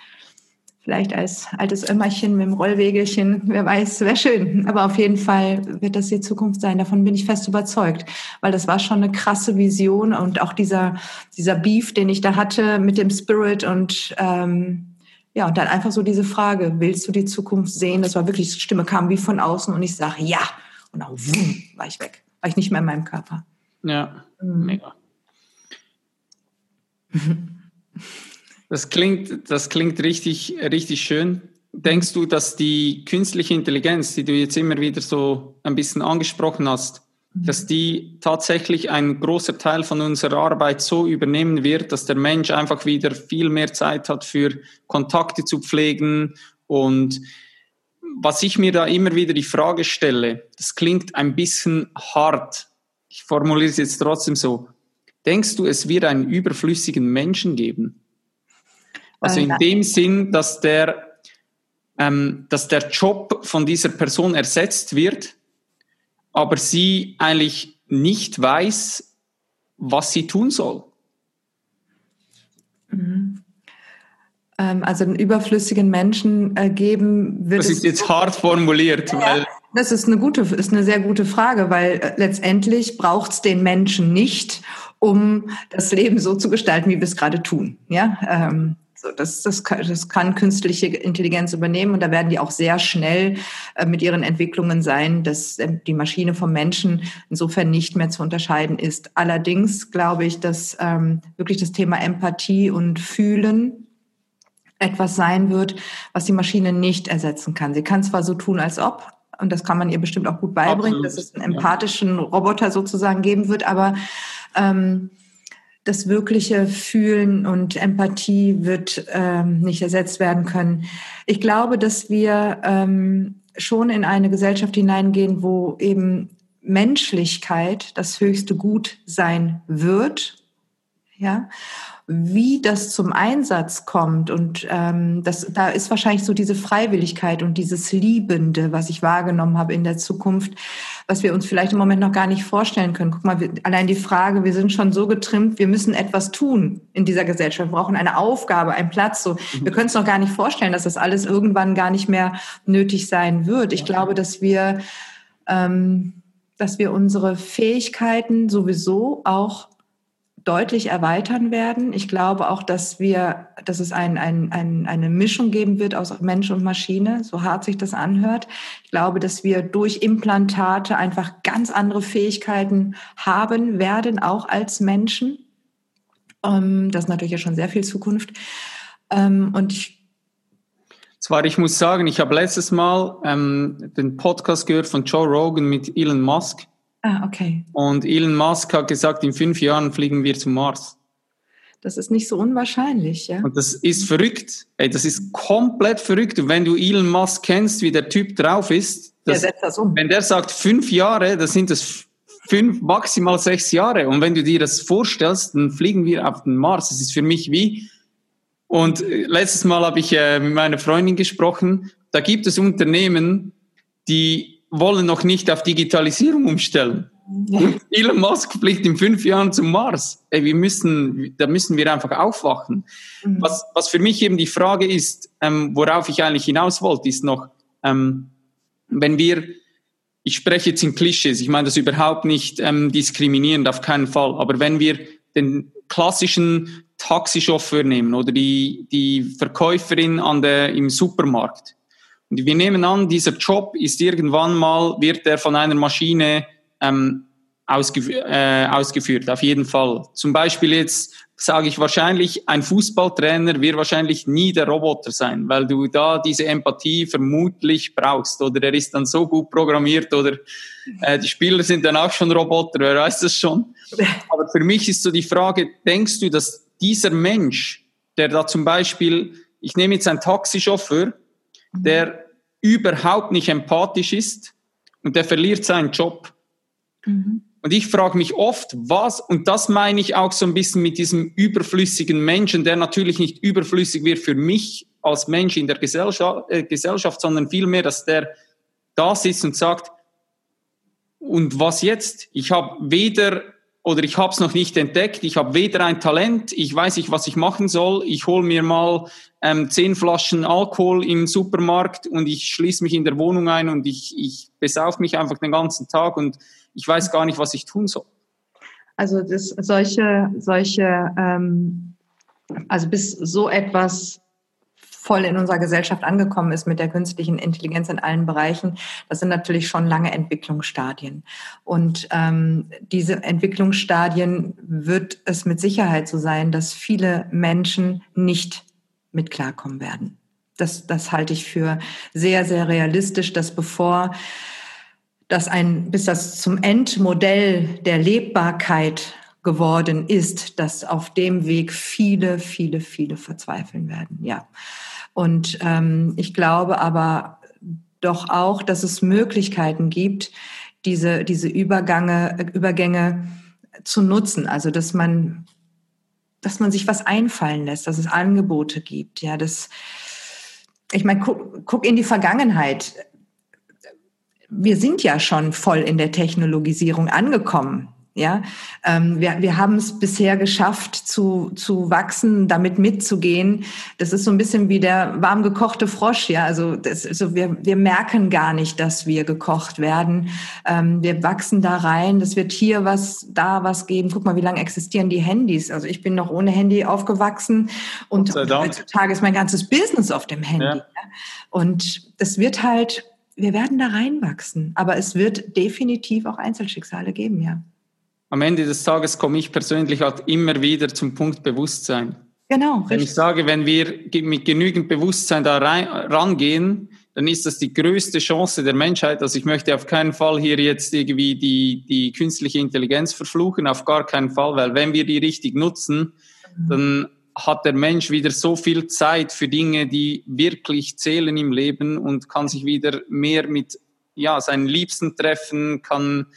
Vielleicht als altes Ömmerchen mit dem Rollwegelchen, wer weiß, wäre schön. Aber auf jeden Fall wird das die Zukunft sein. Davon bin ich fest überzeugt. Weil das war schon eine krasse Vision und auch dieser, dieser Beef, den ich da hatte mit dem Spirit und ähm, ja, und dann einfach so diese Frage, willst du die Zukunft sehen? Das war wirklich, die Stimme kam wie von außen und ich sage ja. Und dann wumm, war ich weg. War ich nicht mehr in meinem Körper. Ja, mhm. mega. Das klingt, das klingt richtig, richtig schön. Denkst du, dass die künstliche Intelligenz, die du jetzt immer wieder so ein bisschen angesprochen hast, dass die tatsächlich ein großer Teil von unserer Arbeit so übernehmen wird, dass der Mensch einfach wieder viel mehr Zeit hat für Kontakte zu pflegen. Und was ich mir da immer wieder die Frage stelle, das klingt ein bisschen hart. Ich formuliere es jetzt trotzdem so. Denkst du, es wird einen überflüssigen Menschen geben? Also in dem Sinn, dass der, ähm, dass der Job von dieser Person ersetzt wird aber sie eigentlich nicht weiß, was sie tun soll. Mhm. Ähm, also einen überflüssigen Menschen äh, geben wird. Das ist jetzt hart formuliert, ja, weil. Das ist eine gute, ist eine sehr gute Frage, weil äh, letztendlich braucht es den Menschen nicht, um das Leben so zu gestalten, wie wir es gerade tun. Ja, ähm, so, das, das, kann, das kann künstliche Intelligenz übernehmen und da werden die auch sehr schnell äh, mit ihren Entwicklungen sein, dass äh, die Maschine vom Menschen insofern nicht mehr zu unterscheiden ist. Allerdings glaube ich, dass ähm, wirklich das Thema Empathie und Fühlen etwas sein wird, was die Maschine nicht ersetzen kann. Sie kann zwar so tun, als ob, und das kann man ihr bestimmt auch gut beibringen, Absolut. dass es einen empathischen Roboter sozusagen geben wird, aber ähm, das wirkliche Fühlen und Empathie wird ähm, nicht ersetzt werden können. Ich glaube, dass wir ähm, schon in eine Gesellschaft hineingehen, wo eben Menschlichkeit das höchste Gut sein wird. Ja, wie das zum Einsatz kommt und ähm, das, da ist wahrscheinlich so diese Freiwilligkeit und dieses Liebende, was ich wahrgenommen habe in der Zukunft, was wir uns vielleicht im Moment noch gar nicht vorstellen können. Guck mal, wir, allein die Frage, wir sind schon so getrimmt, wir müssen etwas tun in dieser Gesellschaft, wir brauchen eine Aufgabe, einen Platz. So, wir können es noch gar nicht vorstellen, dass das alles irgendwann gar nicht mehr nötig sein wird. Ich glaube, dass wir ähm, dass wir unsere Fähigkeiten sowieso auch deutlich erweitern werden. Ich glaube auch, dass wir, dass es ein, ein, ein, eine Mischung geben wird aus Mensch und Maschine, so hart sich das anhört. Ich glaube, dass wir durch Implantate einfach ganz andere Fähigkeiten haben werden, auch als Menschen. Ähm, das ist natürlich ja schon sehr viel Zukunft. Ähm, und ich zwar, ich muss sagen, ich habe letztes Mal ähm, den Podcast gehört von Joe Rogan mit Elon Musk. Ah, okay. Und Elon Musk hat gesagt, in fünf Jahren fliegen wir zum Mars. Das ist nicht so unwahrscheinlich, ja. Und das ist verrückt. Ey, das ist komplett verrückt. Und wenn du Elon Musk kennst, wie der Typ drauf ist, das, der das um. wenn der sagt fünf Jahre, das sind das fünf, maximal sechs Jahre. Und wenn du dir das vorstellst, dann fliegen wir auf den Mars. Das ist für mich wie, und äh, letztes Mal habe ich äh, mit meiner Freundin gesprochen, da gibt es Unternehmen, die wollen noch nicht auf Digitalisierung umstellen. Und Elon Musk fliegt in fünf Jahren zum Mars. Ey, wir müssen, da müssen wir einfach aufwachen. Mhm. Was, was für mich eben die Frage ist, ähm, worauf ich eigentlich hinaus wollte, ist noch, ähm, wenn wir, ich spreche jetzt in Klischees, ich meine das überhaupt nicht ähm, diskriminierend, auf keinen Fall, aber wenn wir den klassischen Taxichauffeur nehmen oder die, die Verkäuferin an der, im Supermarkt, wir nehmen an, dieser Job ist irgendwann mal, wird er von einer Maschine ähm, ausgef äh, ausgeführt, auf jeden Fall. Zum Beispiel jetzt sage ich wahrscheinlich, ein Fußballtrainer wird wahrscheinlich nie der Roboter sein, weil du da diese Empathie vermutlich brauchst oder er ist dann so gut programmiert oder äh, die Spieler sind dann auch schon Roboter, wer weiß das schon. Aber für mich ist so die Frage, denkst du, dass dieser Mensch, der da zum Beispiel, ich nehme jetzt einen Taxichauffeur, der überhaupt nicht empathisch ist und der verliert seinen Job. Mhm. Und ich frage mich oft, was, und das meine ich auch so ein bisschen mit diesem überflüssigen Menschen, der natürlich nicht überflüssig wird für mich als Mensch in der Gesellschaft, äh, Gesellschaft sondern vielmehr, dass der da sitzt und sagt, und was jetzt? Ich habe weder oder ich habe es noch nicht entdeckt, ich habe weder ein Talent, ich weiß nicht, was ich machen soll, ich hole mir mal ähm, zehn Flaschen Alkohol im Supermarkt und ich schließe mich in der Wohnung ein und ich, ich besauf mich einfach den ganzen Tag und ich weiß gar nicht, was ich tun soll. Also das, solche, solche, ähm, also bis so etwas voll in unserer Gesellschaft angekommen ist mit der künstlichen Intelligenz in allen Bereichen, das sind natürlich schon lange Entwicklungsstadien. Und ähm, diese Entwicklungsstadien wird es mit Sicherheit so sein, dass viele Menschen nicht mit klarkommen werden. Das, das halte ich für sehr, sehr realistisch, dass bevor das ein, bis das zum Endmodell der Lebbarkeit geworden ist, dass auf dem Weg viele, viele, viele verzweifeln werden. Ja. Und ähm, ich glaube aber doch auch, dass es Möglichkeiten gibt, diese, diese Übergange, Übergänge zu nutzen. Also, dass man, dass man sich was einfallen lässt, dass es Angebote gibt. Ja, das, ich meine, guck, guck in die Vergangenheit. Wir sind ja schon voll in der Technologisierung angekommen. Ja, ähm, wir, wir haben es bisher geschafft zu, zu wachsen, damit mitzugehen. Das ist so ein bisschen wie der warm gekochte Frosch. Ja, also, das, also wir, wir merken gar nicht, dass wir gekocht werden. Ähm, wir wachsen da rein. Das wird hier was, da was geben. Guck mal, wie lange existieren die Handys? Also ich bin noch ohne Handy aufgewachsen und heutzutage ist mein ganzes Business auf dem Handy. Ja. Ja. Und das wird halt, wir werden da reinwachsen. Aber es wird definitiv auch Einzelschicksale geben, ja am Ende des Tages komme ich persönlich halt immer wieder zum Punkt Bewusstsein. Genau. Wenn ich sage, wenn wir mit genügend Bewusstsein da rein, rangehen, dann ist das die größte Chance der Menschheit. Also ich möchte auf keinen Fall hier jetzt irgendwie die, die künstliche Intelligenz verfluchen, auf gar keinen Fall, weil wenn wir die richtig nutzen, mhm. dann hat der Mensch wieder so viel Zeit für Dinge, die wirklich zählen im Leben und kann sich wieder mehr mit ja, seinen Liebsten treffen, kann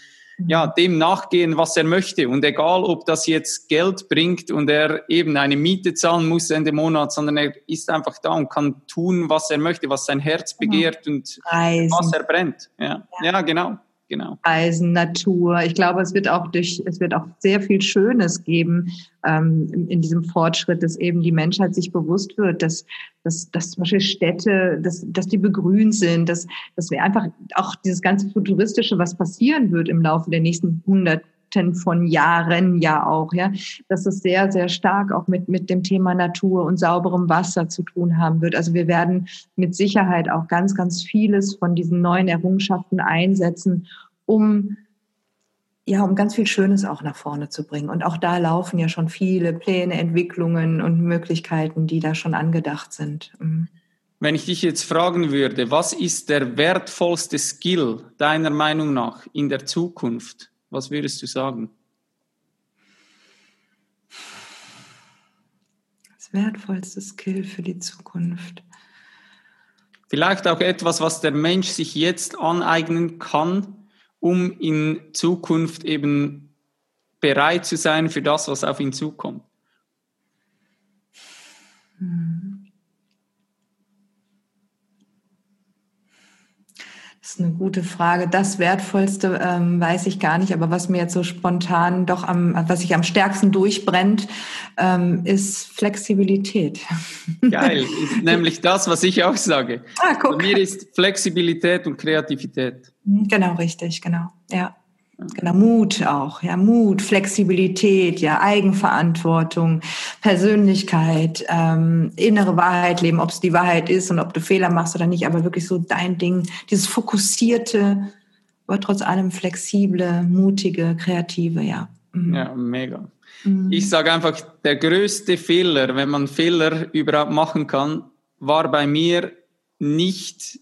ja, dem nachgehen, was er möchte. Und egal, ob das jetzt Geld bringt und er eben eine Miete zahlen muss Ende Monat, sondern er ist einfach da und kann tun, was er möchte, was sein Herz mhm. begehrt und Reisen. was er brennt. Ja, ja. ja genau genau. Reisen, Natur. Ich glaube, es wird auch durch, es wird auch sehr viel Schönes geben ähm, in, in, diesem Fortschritt, dass eben die Menschheit sich bewusst wird, dass, dass, dass zum Beispiel Städte, dass, dass die begrünt sind, dass, dass wir einfach auch dieses ganze Futuristische, was passieren wird im Laufe der nächsten 100 von Jahren ja auch, ja, dass es sehr, sehr stark auch mit, mit dem Thema Natur und sauberem Wasser zu tun haben wird. Also wir werden mit Sicherheit auch ganz, ganz vieles von diesen neuen Errungenschaften einsetzen, um ja, um ganz viel Schönes auch nach vorne zu bringen. Und auch da laufen ja schon viele Pläne, Entwicklungen und Möglichkeiten, die da schon angedacht sind. Mhm. Wenn ich dich jetzt fragen würde, was ist der wertvollste Skill deiner Meinung nach in der Zukunft? Was würdest du sagen? Das wertvollste Skill für die Zukunft. Vielleicht auch etwas, was der Mensch sich jetzt aneignen kann, um in Zukunft eben bereit zu sein für das, was auf ihn zukommt. Hm. Das ist eine gute Frage. Das Wertvollste ähm, weiß ich gar nicht, aber was mir jetzt so spontan doch am, was sich am stärksten durchbrennt, ähm, ist Flexibilität. Geil, ist nämlich das, was ich auch sage. Ah, guck. Bei mir ist Flexibilität und Kreativität. Genau, richtig, genau. Ja. Genau, Mut auch, ja, Mut, Flexibilität, ja, Eigenverantwortung, Persönlichkeit, ähm, innere Wahrheit leben, ob es die Wahrheit ist und ob du Fehler machst oder nicht, aber wirklich so dein Ding, dieses fokussierte, aber trotz allem flexible, mutige, kreative, ja. Mhm. Ja, mega. Mhm. Ich sage einfach, der größte Fehler, wenn man Fehler überhaupt machen kann, war bei mir nicht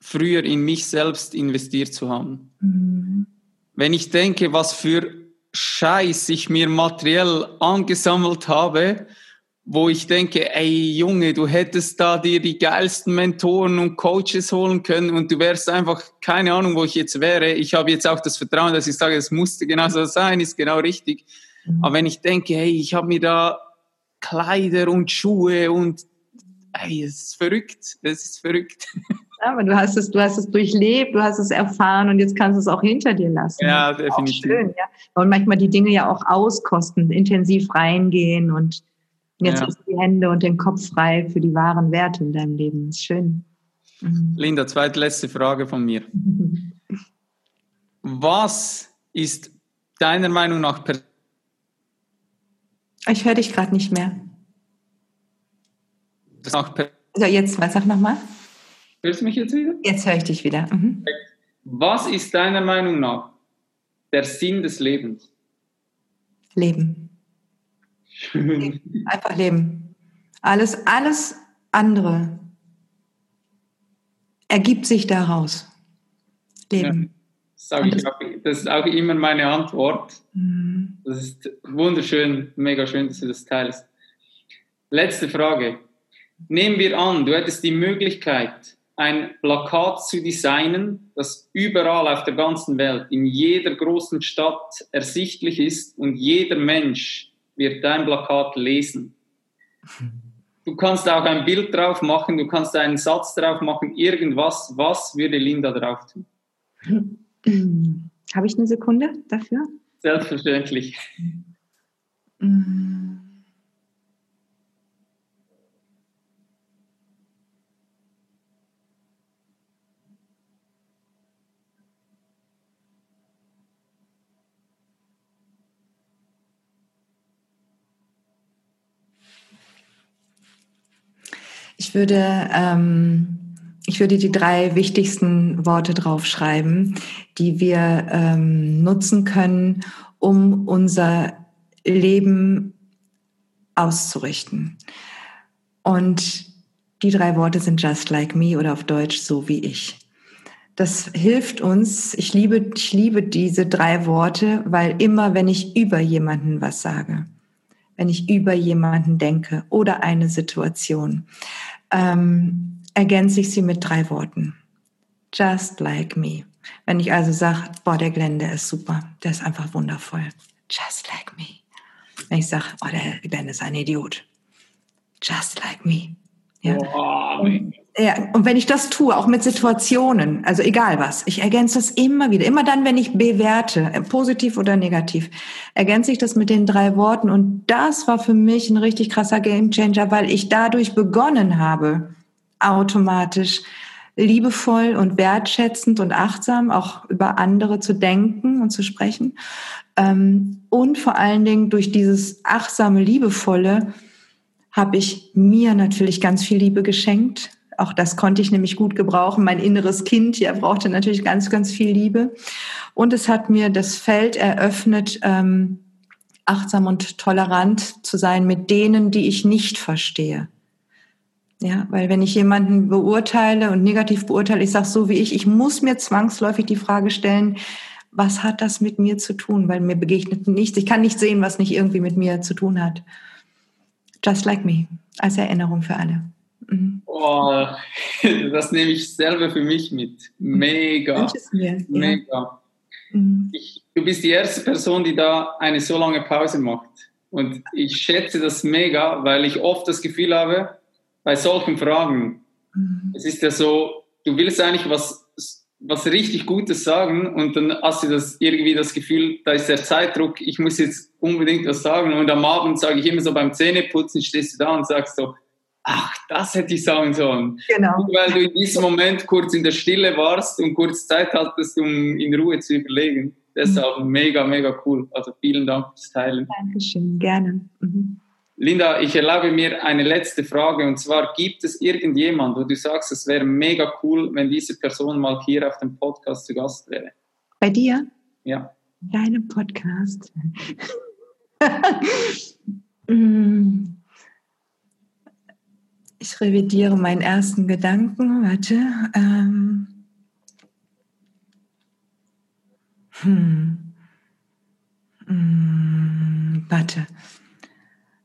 früher in mich selbst investiert zu haben. Mhm wenn ich denke, was für Scheiß ich mir materiell angesammelt habe, wo ich denke, ey Junge, du hättest da dir die geilsten Mentoren und Coaches holen können und du wärst einfach, keine Ahnung, wo ich jetzt wäre. Ich habe jetzt auch das Vertrauen, dass ich sage, es musste genau so sein, ist genau richtig. Mhm. Aber wenn ich denke, hey, ich habe mir da Kleider und Schuhe und ey, es ist verrückt, es ist verrückt. aber du hast es, du hast es durchlebt, du hast es erfahren und jetzt kannst du es auch hinter dir lassen. Ja, definitiv. Schön, ja. Und manchmal die Dinge ja auch auskosten, intensiv reingehen und jetzt ja. hast du die Hände und den Kopf frei für die wahren Werte in deinem Leben. Das ist schön. Mhm. Linda, zweitletzte Frage von mir. Was ist deiner Meinung nach Ich höre dich gerade nicht mehr. Nach so, jetzt, was sag nochmal? Hörst du mich jetzt wieder? Jetzt höre ich dich wieder. Mhm. Was ist deiner Meinung nach der Sinn des Lebens? Leben. Schön. Einfach leben. Alles, alles andere ergibt sich daraus. Leben. Ja, das, auch, das, ist auch immer meine Antwort. Mhm. Das ist wunderschön, mega schön, dass du das teilst. Letzte Frage. Nehmen wir an, du hättest die Möglichkeit, ein Plakat zu designen, das überall auf der ganzen Welt, in jeder großen Stadt ersichtlich ist und jeder Mensch wird dein Plakat lesen. Du kannst auch ein Bild drauf machen, du kannst einen Satz drauf machen, irgendwas. Was würde Linda drauf tun? Habe ich eine Sekunde dafür? Selbstverständlich. Mm. Ich würde, ähm, ich würde die drei wichtigsten Worte draufschreiben, die wir ähm, nutzen können, um unser Leben auszurichten. Und die drei Worte sind just like me oder auf Deutsch so wie ich. Das hilft uns. Ich liebe, ich liebe diese drei Worte, weil immer, wenn ich über jemanden was sage, wenn ich über jemanden denke oder eine Situation, ähm, ergänze ich sie mit drei Worten. Just like me. Wenn ich also sage, boah, der Glenn, der ist super, der ist einfach wundervoll. Just like me. Wenn ich sage, oh, der Glenn ist ein Idiot. Just like me. Ja. Oh, ja, und wenn ich das tue, auch mit Situationen, also egal was, ich ergänze das immer wieder. Immer dann, wenn ich bewerte, äh, positiv oder negativ, ergänze ich das mit den drei Worten. Und das war für mich ein richtig krasser Gamechanger, weil ich dadurch begonnen habe, automatisch liebevoll und wertschätzend und achtsam auch über andere zu denken und zu sprechen. Ähm, und vor allen Dingen durch dieses achtsame, liebevolle habe ich mir natürlich ganz viel Liebe geschenkt. Auch das konnte ich nämlich gut gebrauchen. Mein inneres Kind, ja, brauchte natürlich ganz, ganz viel Liebe. Und es hat mir das Feld eröffnet, ähm, achtsam und tolerant zu sein mit denen, die ich nicht verstehe. Ja, weil wenn ich jemanden beurteile und negativ beurteile, ich sage so wie ich, ich muss mir zwangsläufig die Frage stellen, was hat das mit mir zu tun? Weil mir begegnet nichts. Ich kann nicht sehen, was nicht irgendwie mit mir zu tun hat. Just like me, als Erinnerung für alle. Mhm. Oh, das nehme ich selber für mich mit. Mega. Mir, Mega. Mhm. Ich, du bist die erste Person, die da eine so lange Pause macht. Und ich schätze das mega, weil ich oft das Gefühl habe, bei solchen Fragen, mhm. es ist ja so, du willst eigentlich was, was richtig Gutes sagen und dann hast du das irgendwie das Gefühl, da ist der Zeitdruck, ich muss jetzt unbedingt was sagen. Und am Abend sage ich immer so beim Zähneputzen, stehst du da und sagst so, ach, das hätte ich sagen sollen. Genau. Weil du in diesem Moment kurz in der Stille warst und kurz Zeit hattest, um in Ruhe zu überlegen. Deshalb mhm. mega, mega cool. Also vielen Dank fürs Teilen. Dankeschön, gerne. Mhm. Linda, ich erlaube mir eine letzte Frage und zwar, gibt es irgendjemand, wo du sagst, es wäre mega cool, wenn diese Person mal hier auf dem Podcast zu Gast wäre? Bei dir? Ja. Deinem Podcast. Mm. Ich revidiere meinen ersten Gedanken. Warte. Ähm. Hm. Hm. Warte.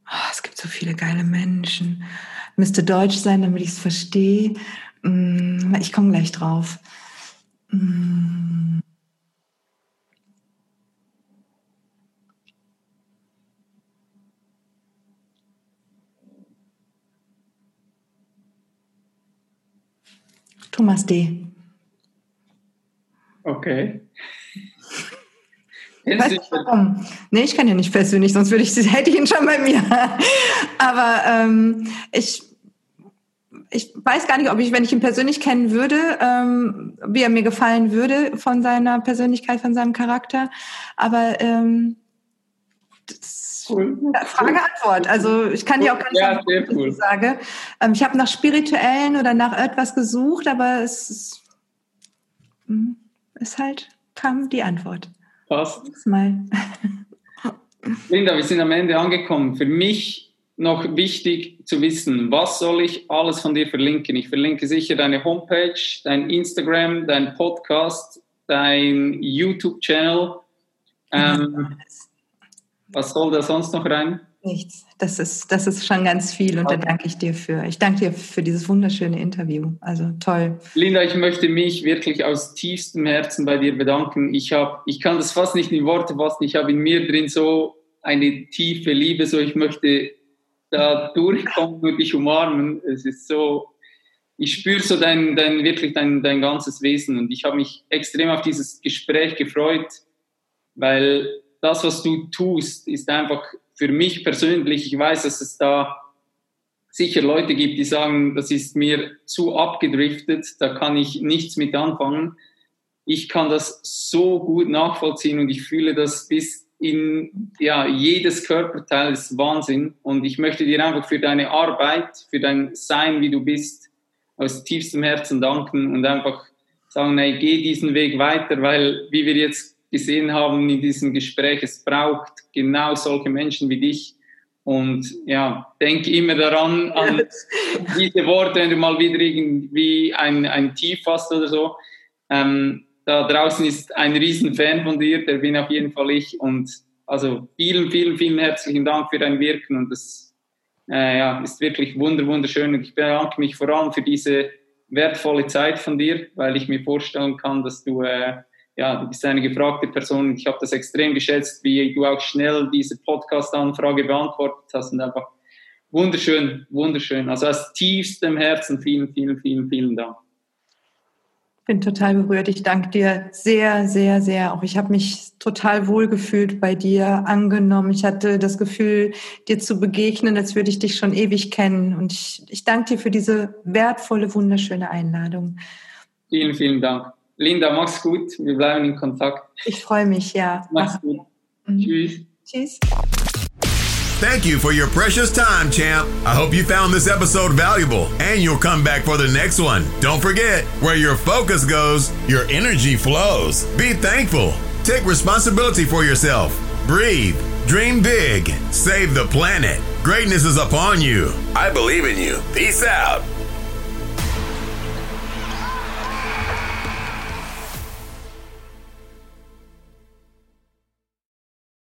Oh, es gibt so viele geile Menschen. Müsste deutsch sein, damit ich es verstehe. Hm. Ich komme gleich drauf. Hm. Thomas D. Okay. Weiß nicht warum. Nee, ich kann ja nicht persönlich, sonst würde ich, hätte ich ihn schon bei mir. Aber ähm, ich, ich weiß gar nicht, ob ich, wenn ich ihn persönlich kennen würde, ähm, wie er mir gefallen würde von seiner Persönlichkeit, von seinem Charakter. Aber ähm, cool. Frage, Antwort. Also ich kann dir auch ganz ja, sagen, was cool. ich sage. Ähm, ich habe nach spirituellen oder nach etwas gesucht, aber es ist, hm, ist halt, kam die Antwort. Passt. Mal. Linda, wir sind am Ende angekommen. Für mich noch wichtig zu wissen, was soll ich alles von dir verlinken? Ich verlinke sicher deine Homepage, dein Instagram, dein Podcast, dein YouTube-Channel. Ähm, was soll da sonst noch rein? Nichts. Das ist, das ist schon ganz viel und da danke ich dir für. Ich danke dir für dieses wunderschöne Interview. Also toll. Linda, ich möchte mich wirklich aus tiefstem Herzen bei dir bedanken. Ich habe, ich kann das fast nicht in Worte fassen. Ich habe in mir drin so eine tiefe Liebe, so ich möchte da durchkommen und dich umarmen. Es ist so, ich spüre so dein, dein wirklich dein, dein ganzes Wesen und ich habe mich extrem auf dieses Gespräch gefreut, weil das, was du tust, ist einfach für mich persönlich, ich weiß, dass es da sicher Leute gibt, die sagen, das ist mir zu abgedriftet, da kann ich nichts mit anfangen. Ich kann das so gut nachvollziehen und ich fühle das bis in ja, jedes Körperteil ist Wahnsinn. Und ich möchte dir einfach für deine Arbeit, für dein Sein, wie du bist, aus tiefstem Herzen danken und einfach sagen, hey, geh diesen Weg weiter, weil wie wir jetzt gesehen haben in diesem Gespräch, es braucht genau solche Menschen wie dich. Und ja, denk immer daran, an diese Worte, wenn du mal wieder irgendwie ein, ein Tief hast oder so. Ähm, da draußen ist ein Riesenfan von dir, der bin auf jeden Fall ich. Und also vielen, vielen, vielen herzlichen Dank für dein Wirken. Und das äh, ja, ist wirklich wunder, wunderschön. Und ich bedanke mich vor allem für diese wertvolle Zeit von dir, weil ich mir vorstellen kann, dass du äh, ja, du bist eine gefragte Person. Ich habe das extrem geschätzt, wie du auch schnell diese Podcast-Anfrage beantwortet hast und einfach wunderschön, wunderschön. Also aus tiefstem Herzen vielen, vielen, vielen, vielen Dank. bin total berührt. Ich danke dir sehr, sehr, sehr. Auch ich habe mich total wohl gefühlt bei dir, angenommen. Ich hatte das Gefühl, dir zu begegnen, als würde ich dich schon ewig kennen. Und ich, ich danke dir für diese wertvolle, wunderschöne Einladung. Vielen, vielen Dank. Linda, mach's gut. Wir bleiben in Kontakt. Ich freue mich, ja. Mach's gut. Mhm. Tschüss. Tschüss. Thank you for your precious time, champ. I hope you found this episode valuable and you'll come back for the next one. Don't forget, where your focus goes, your energy flows. Be thankful. Take responsibility for yourself. Breathe. Dream big. Save the planet. Greatness is upon you. I believe in you. Peace out.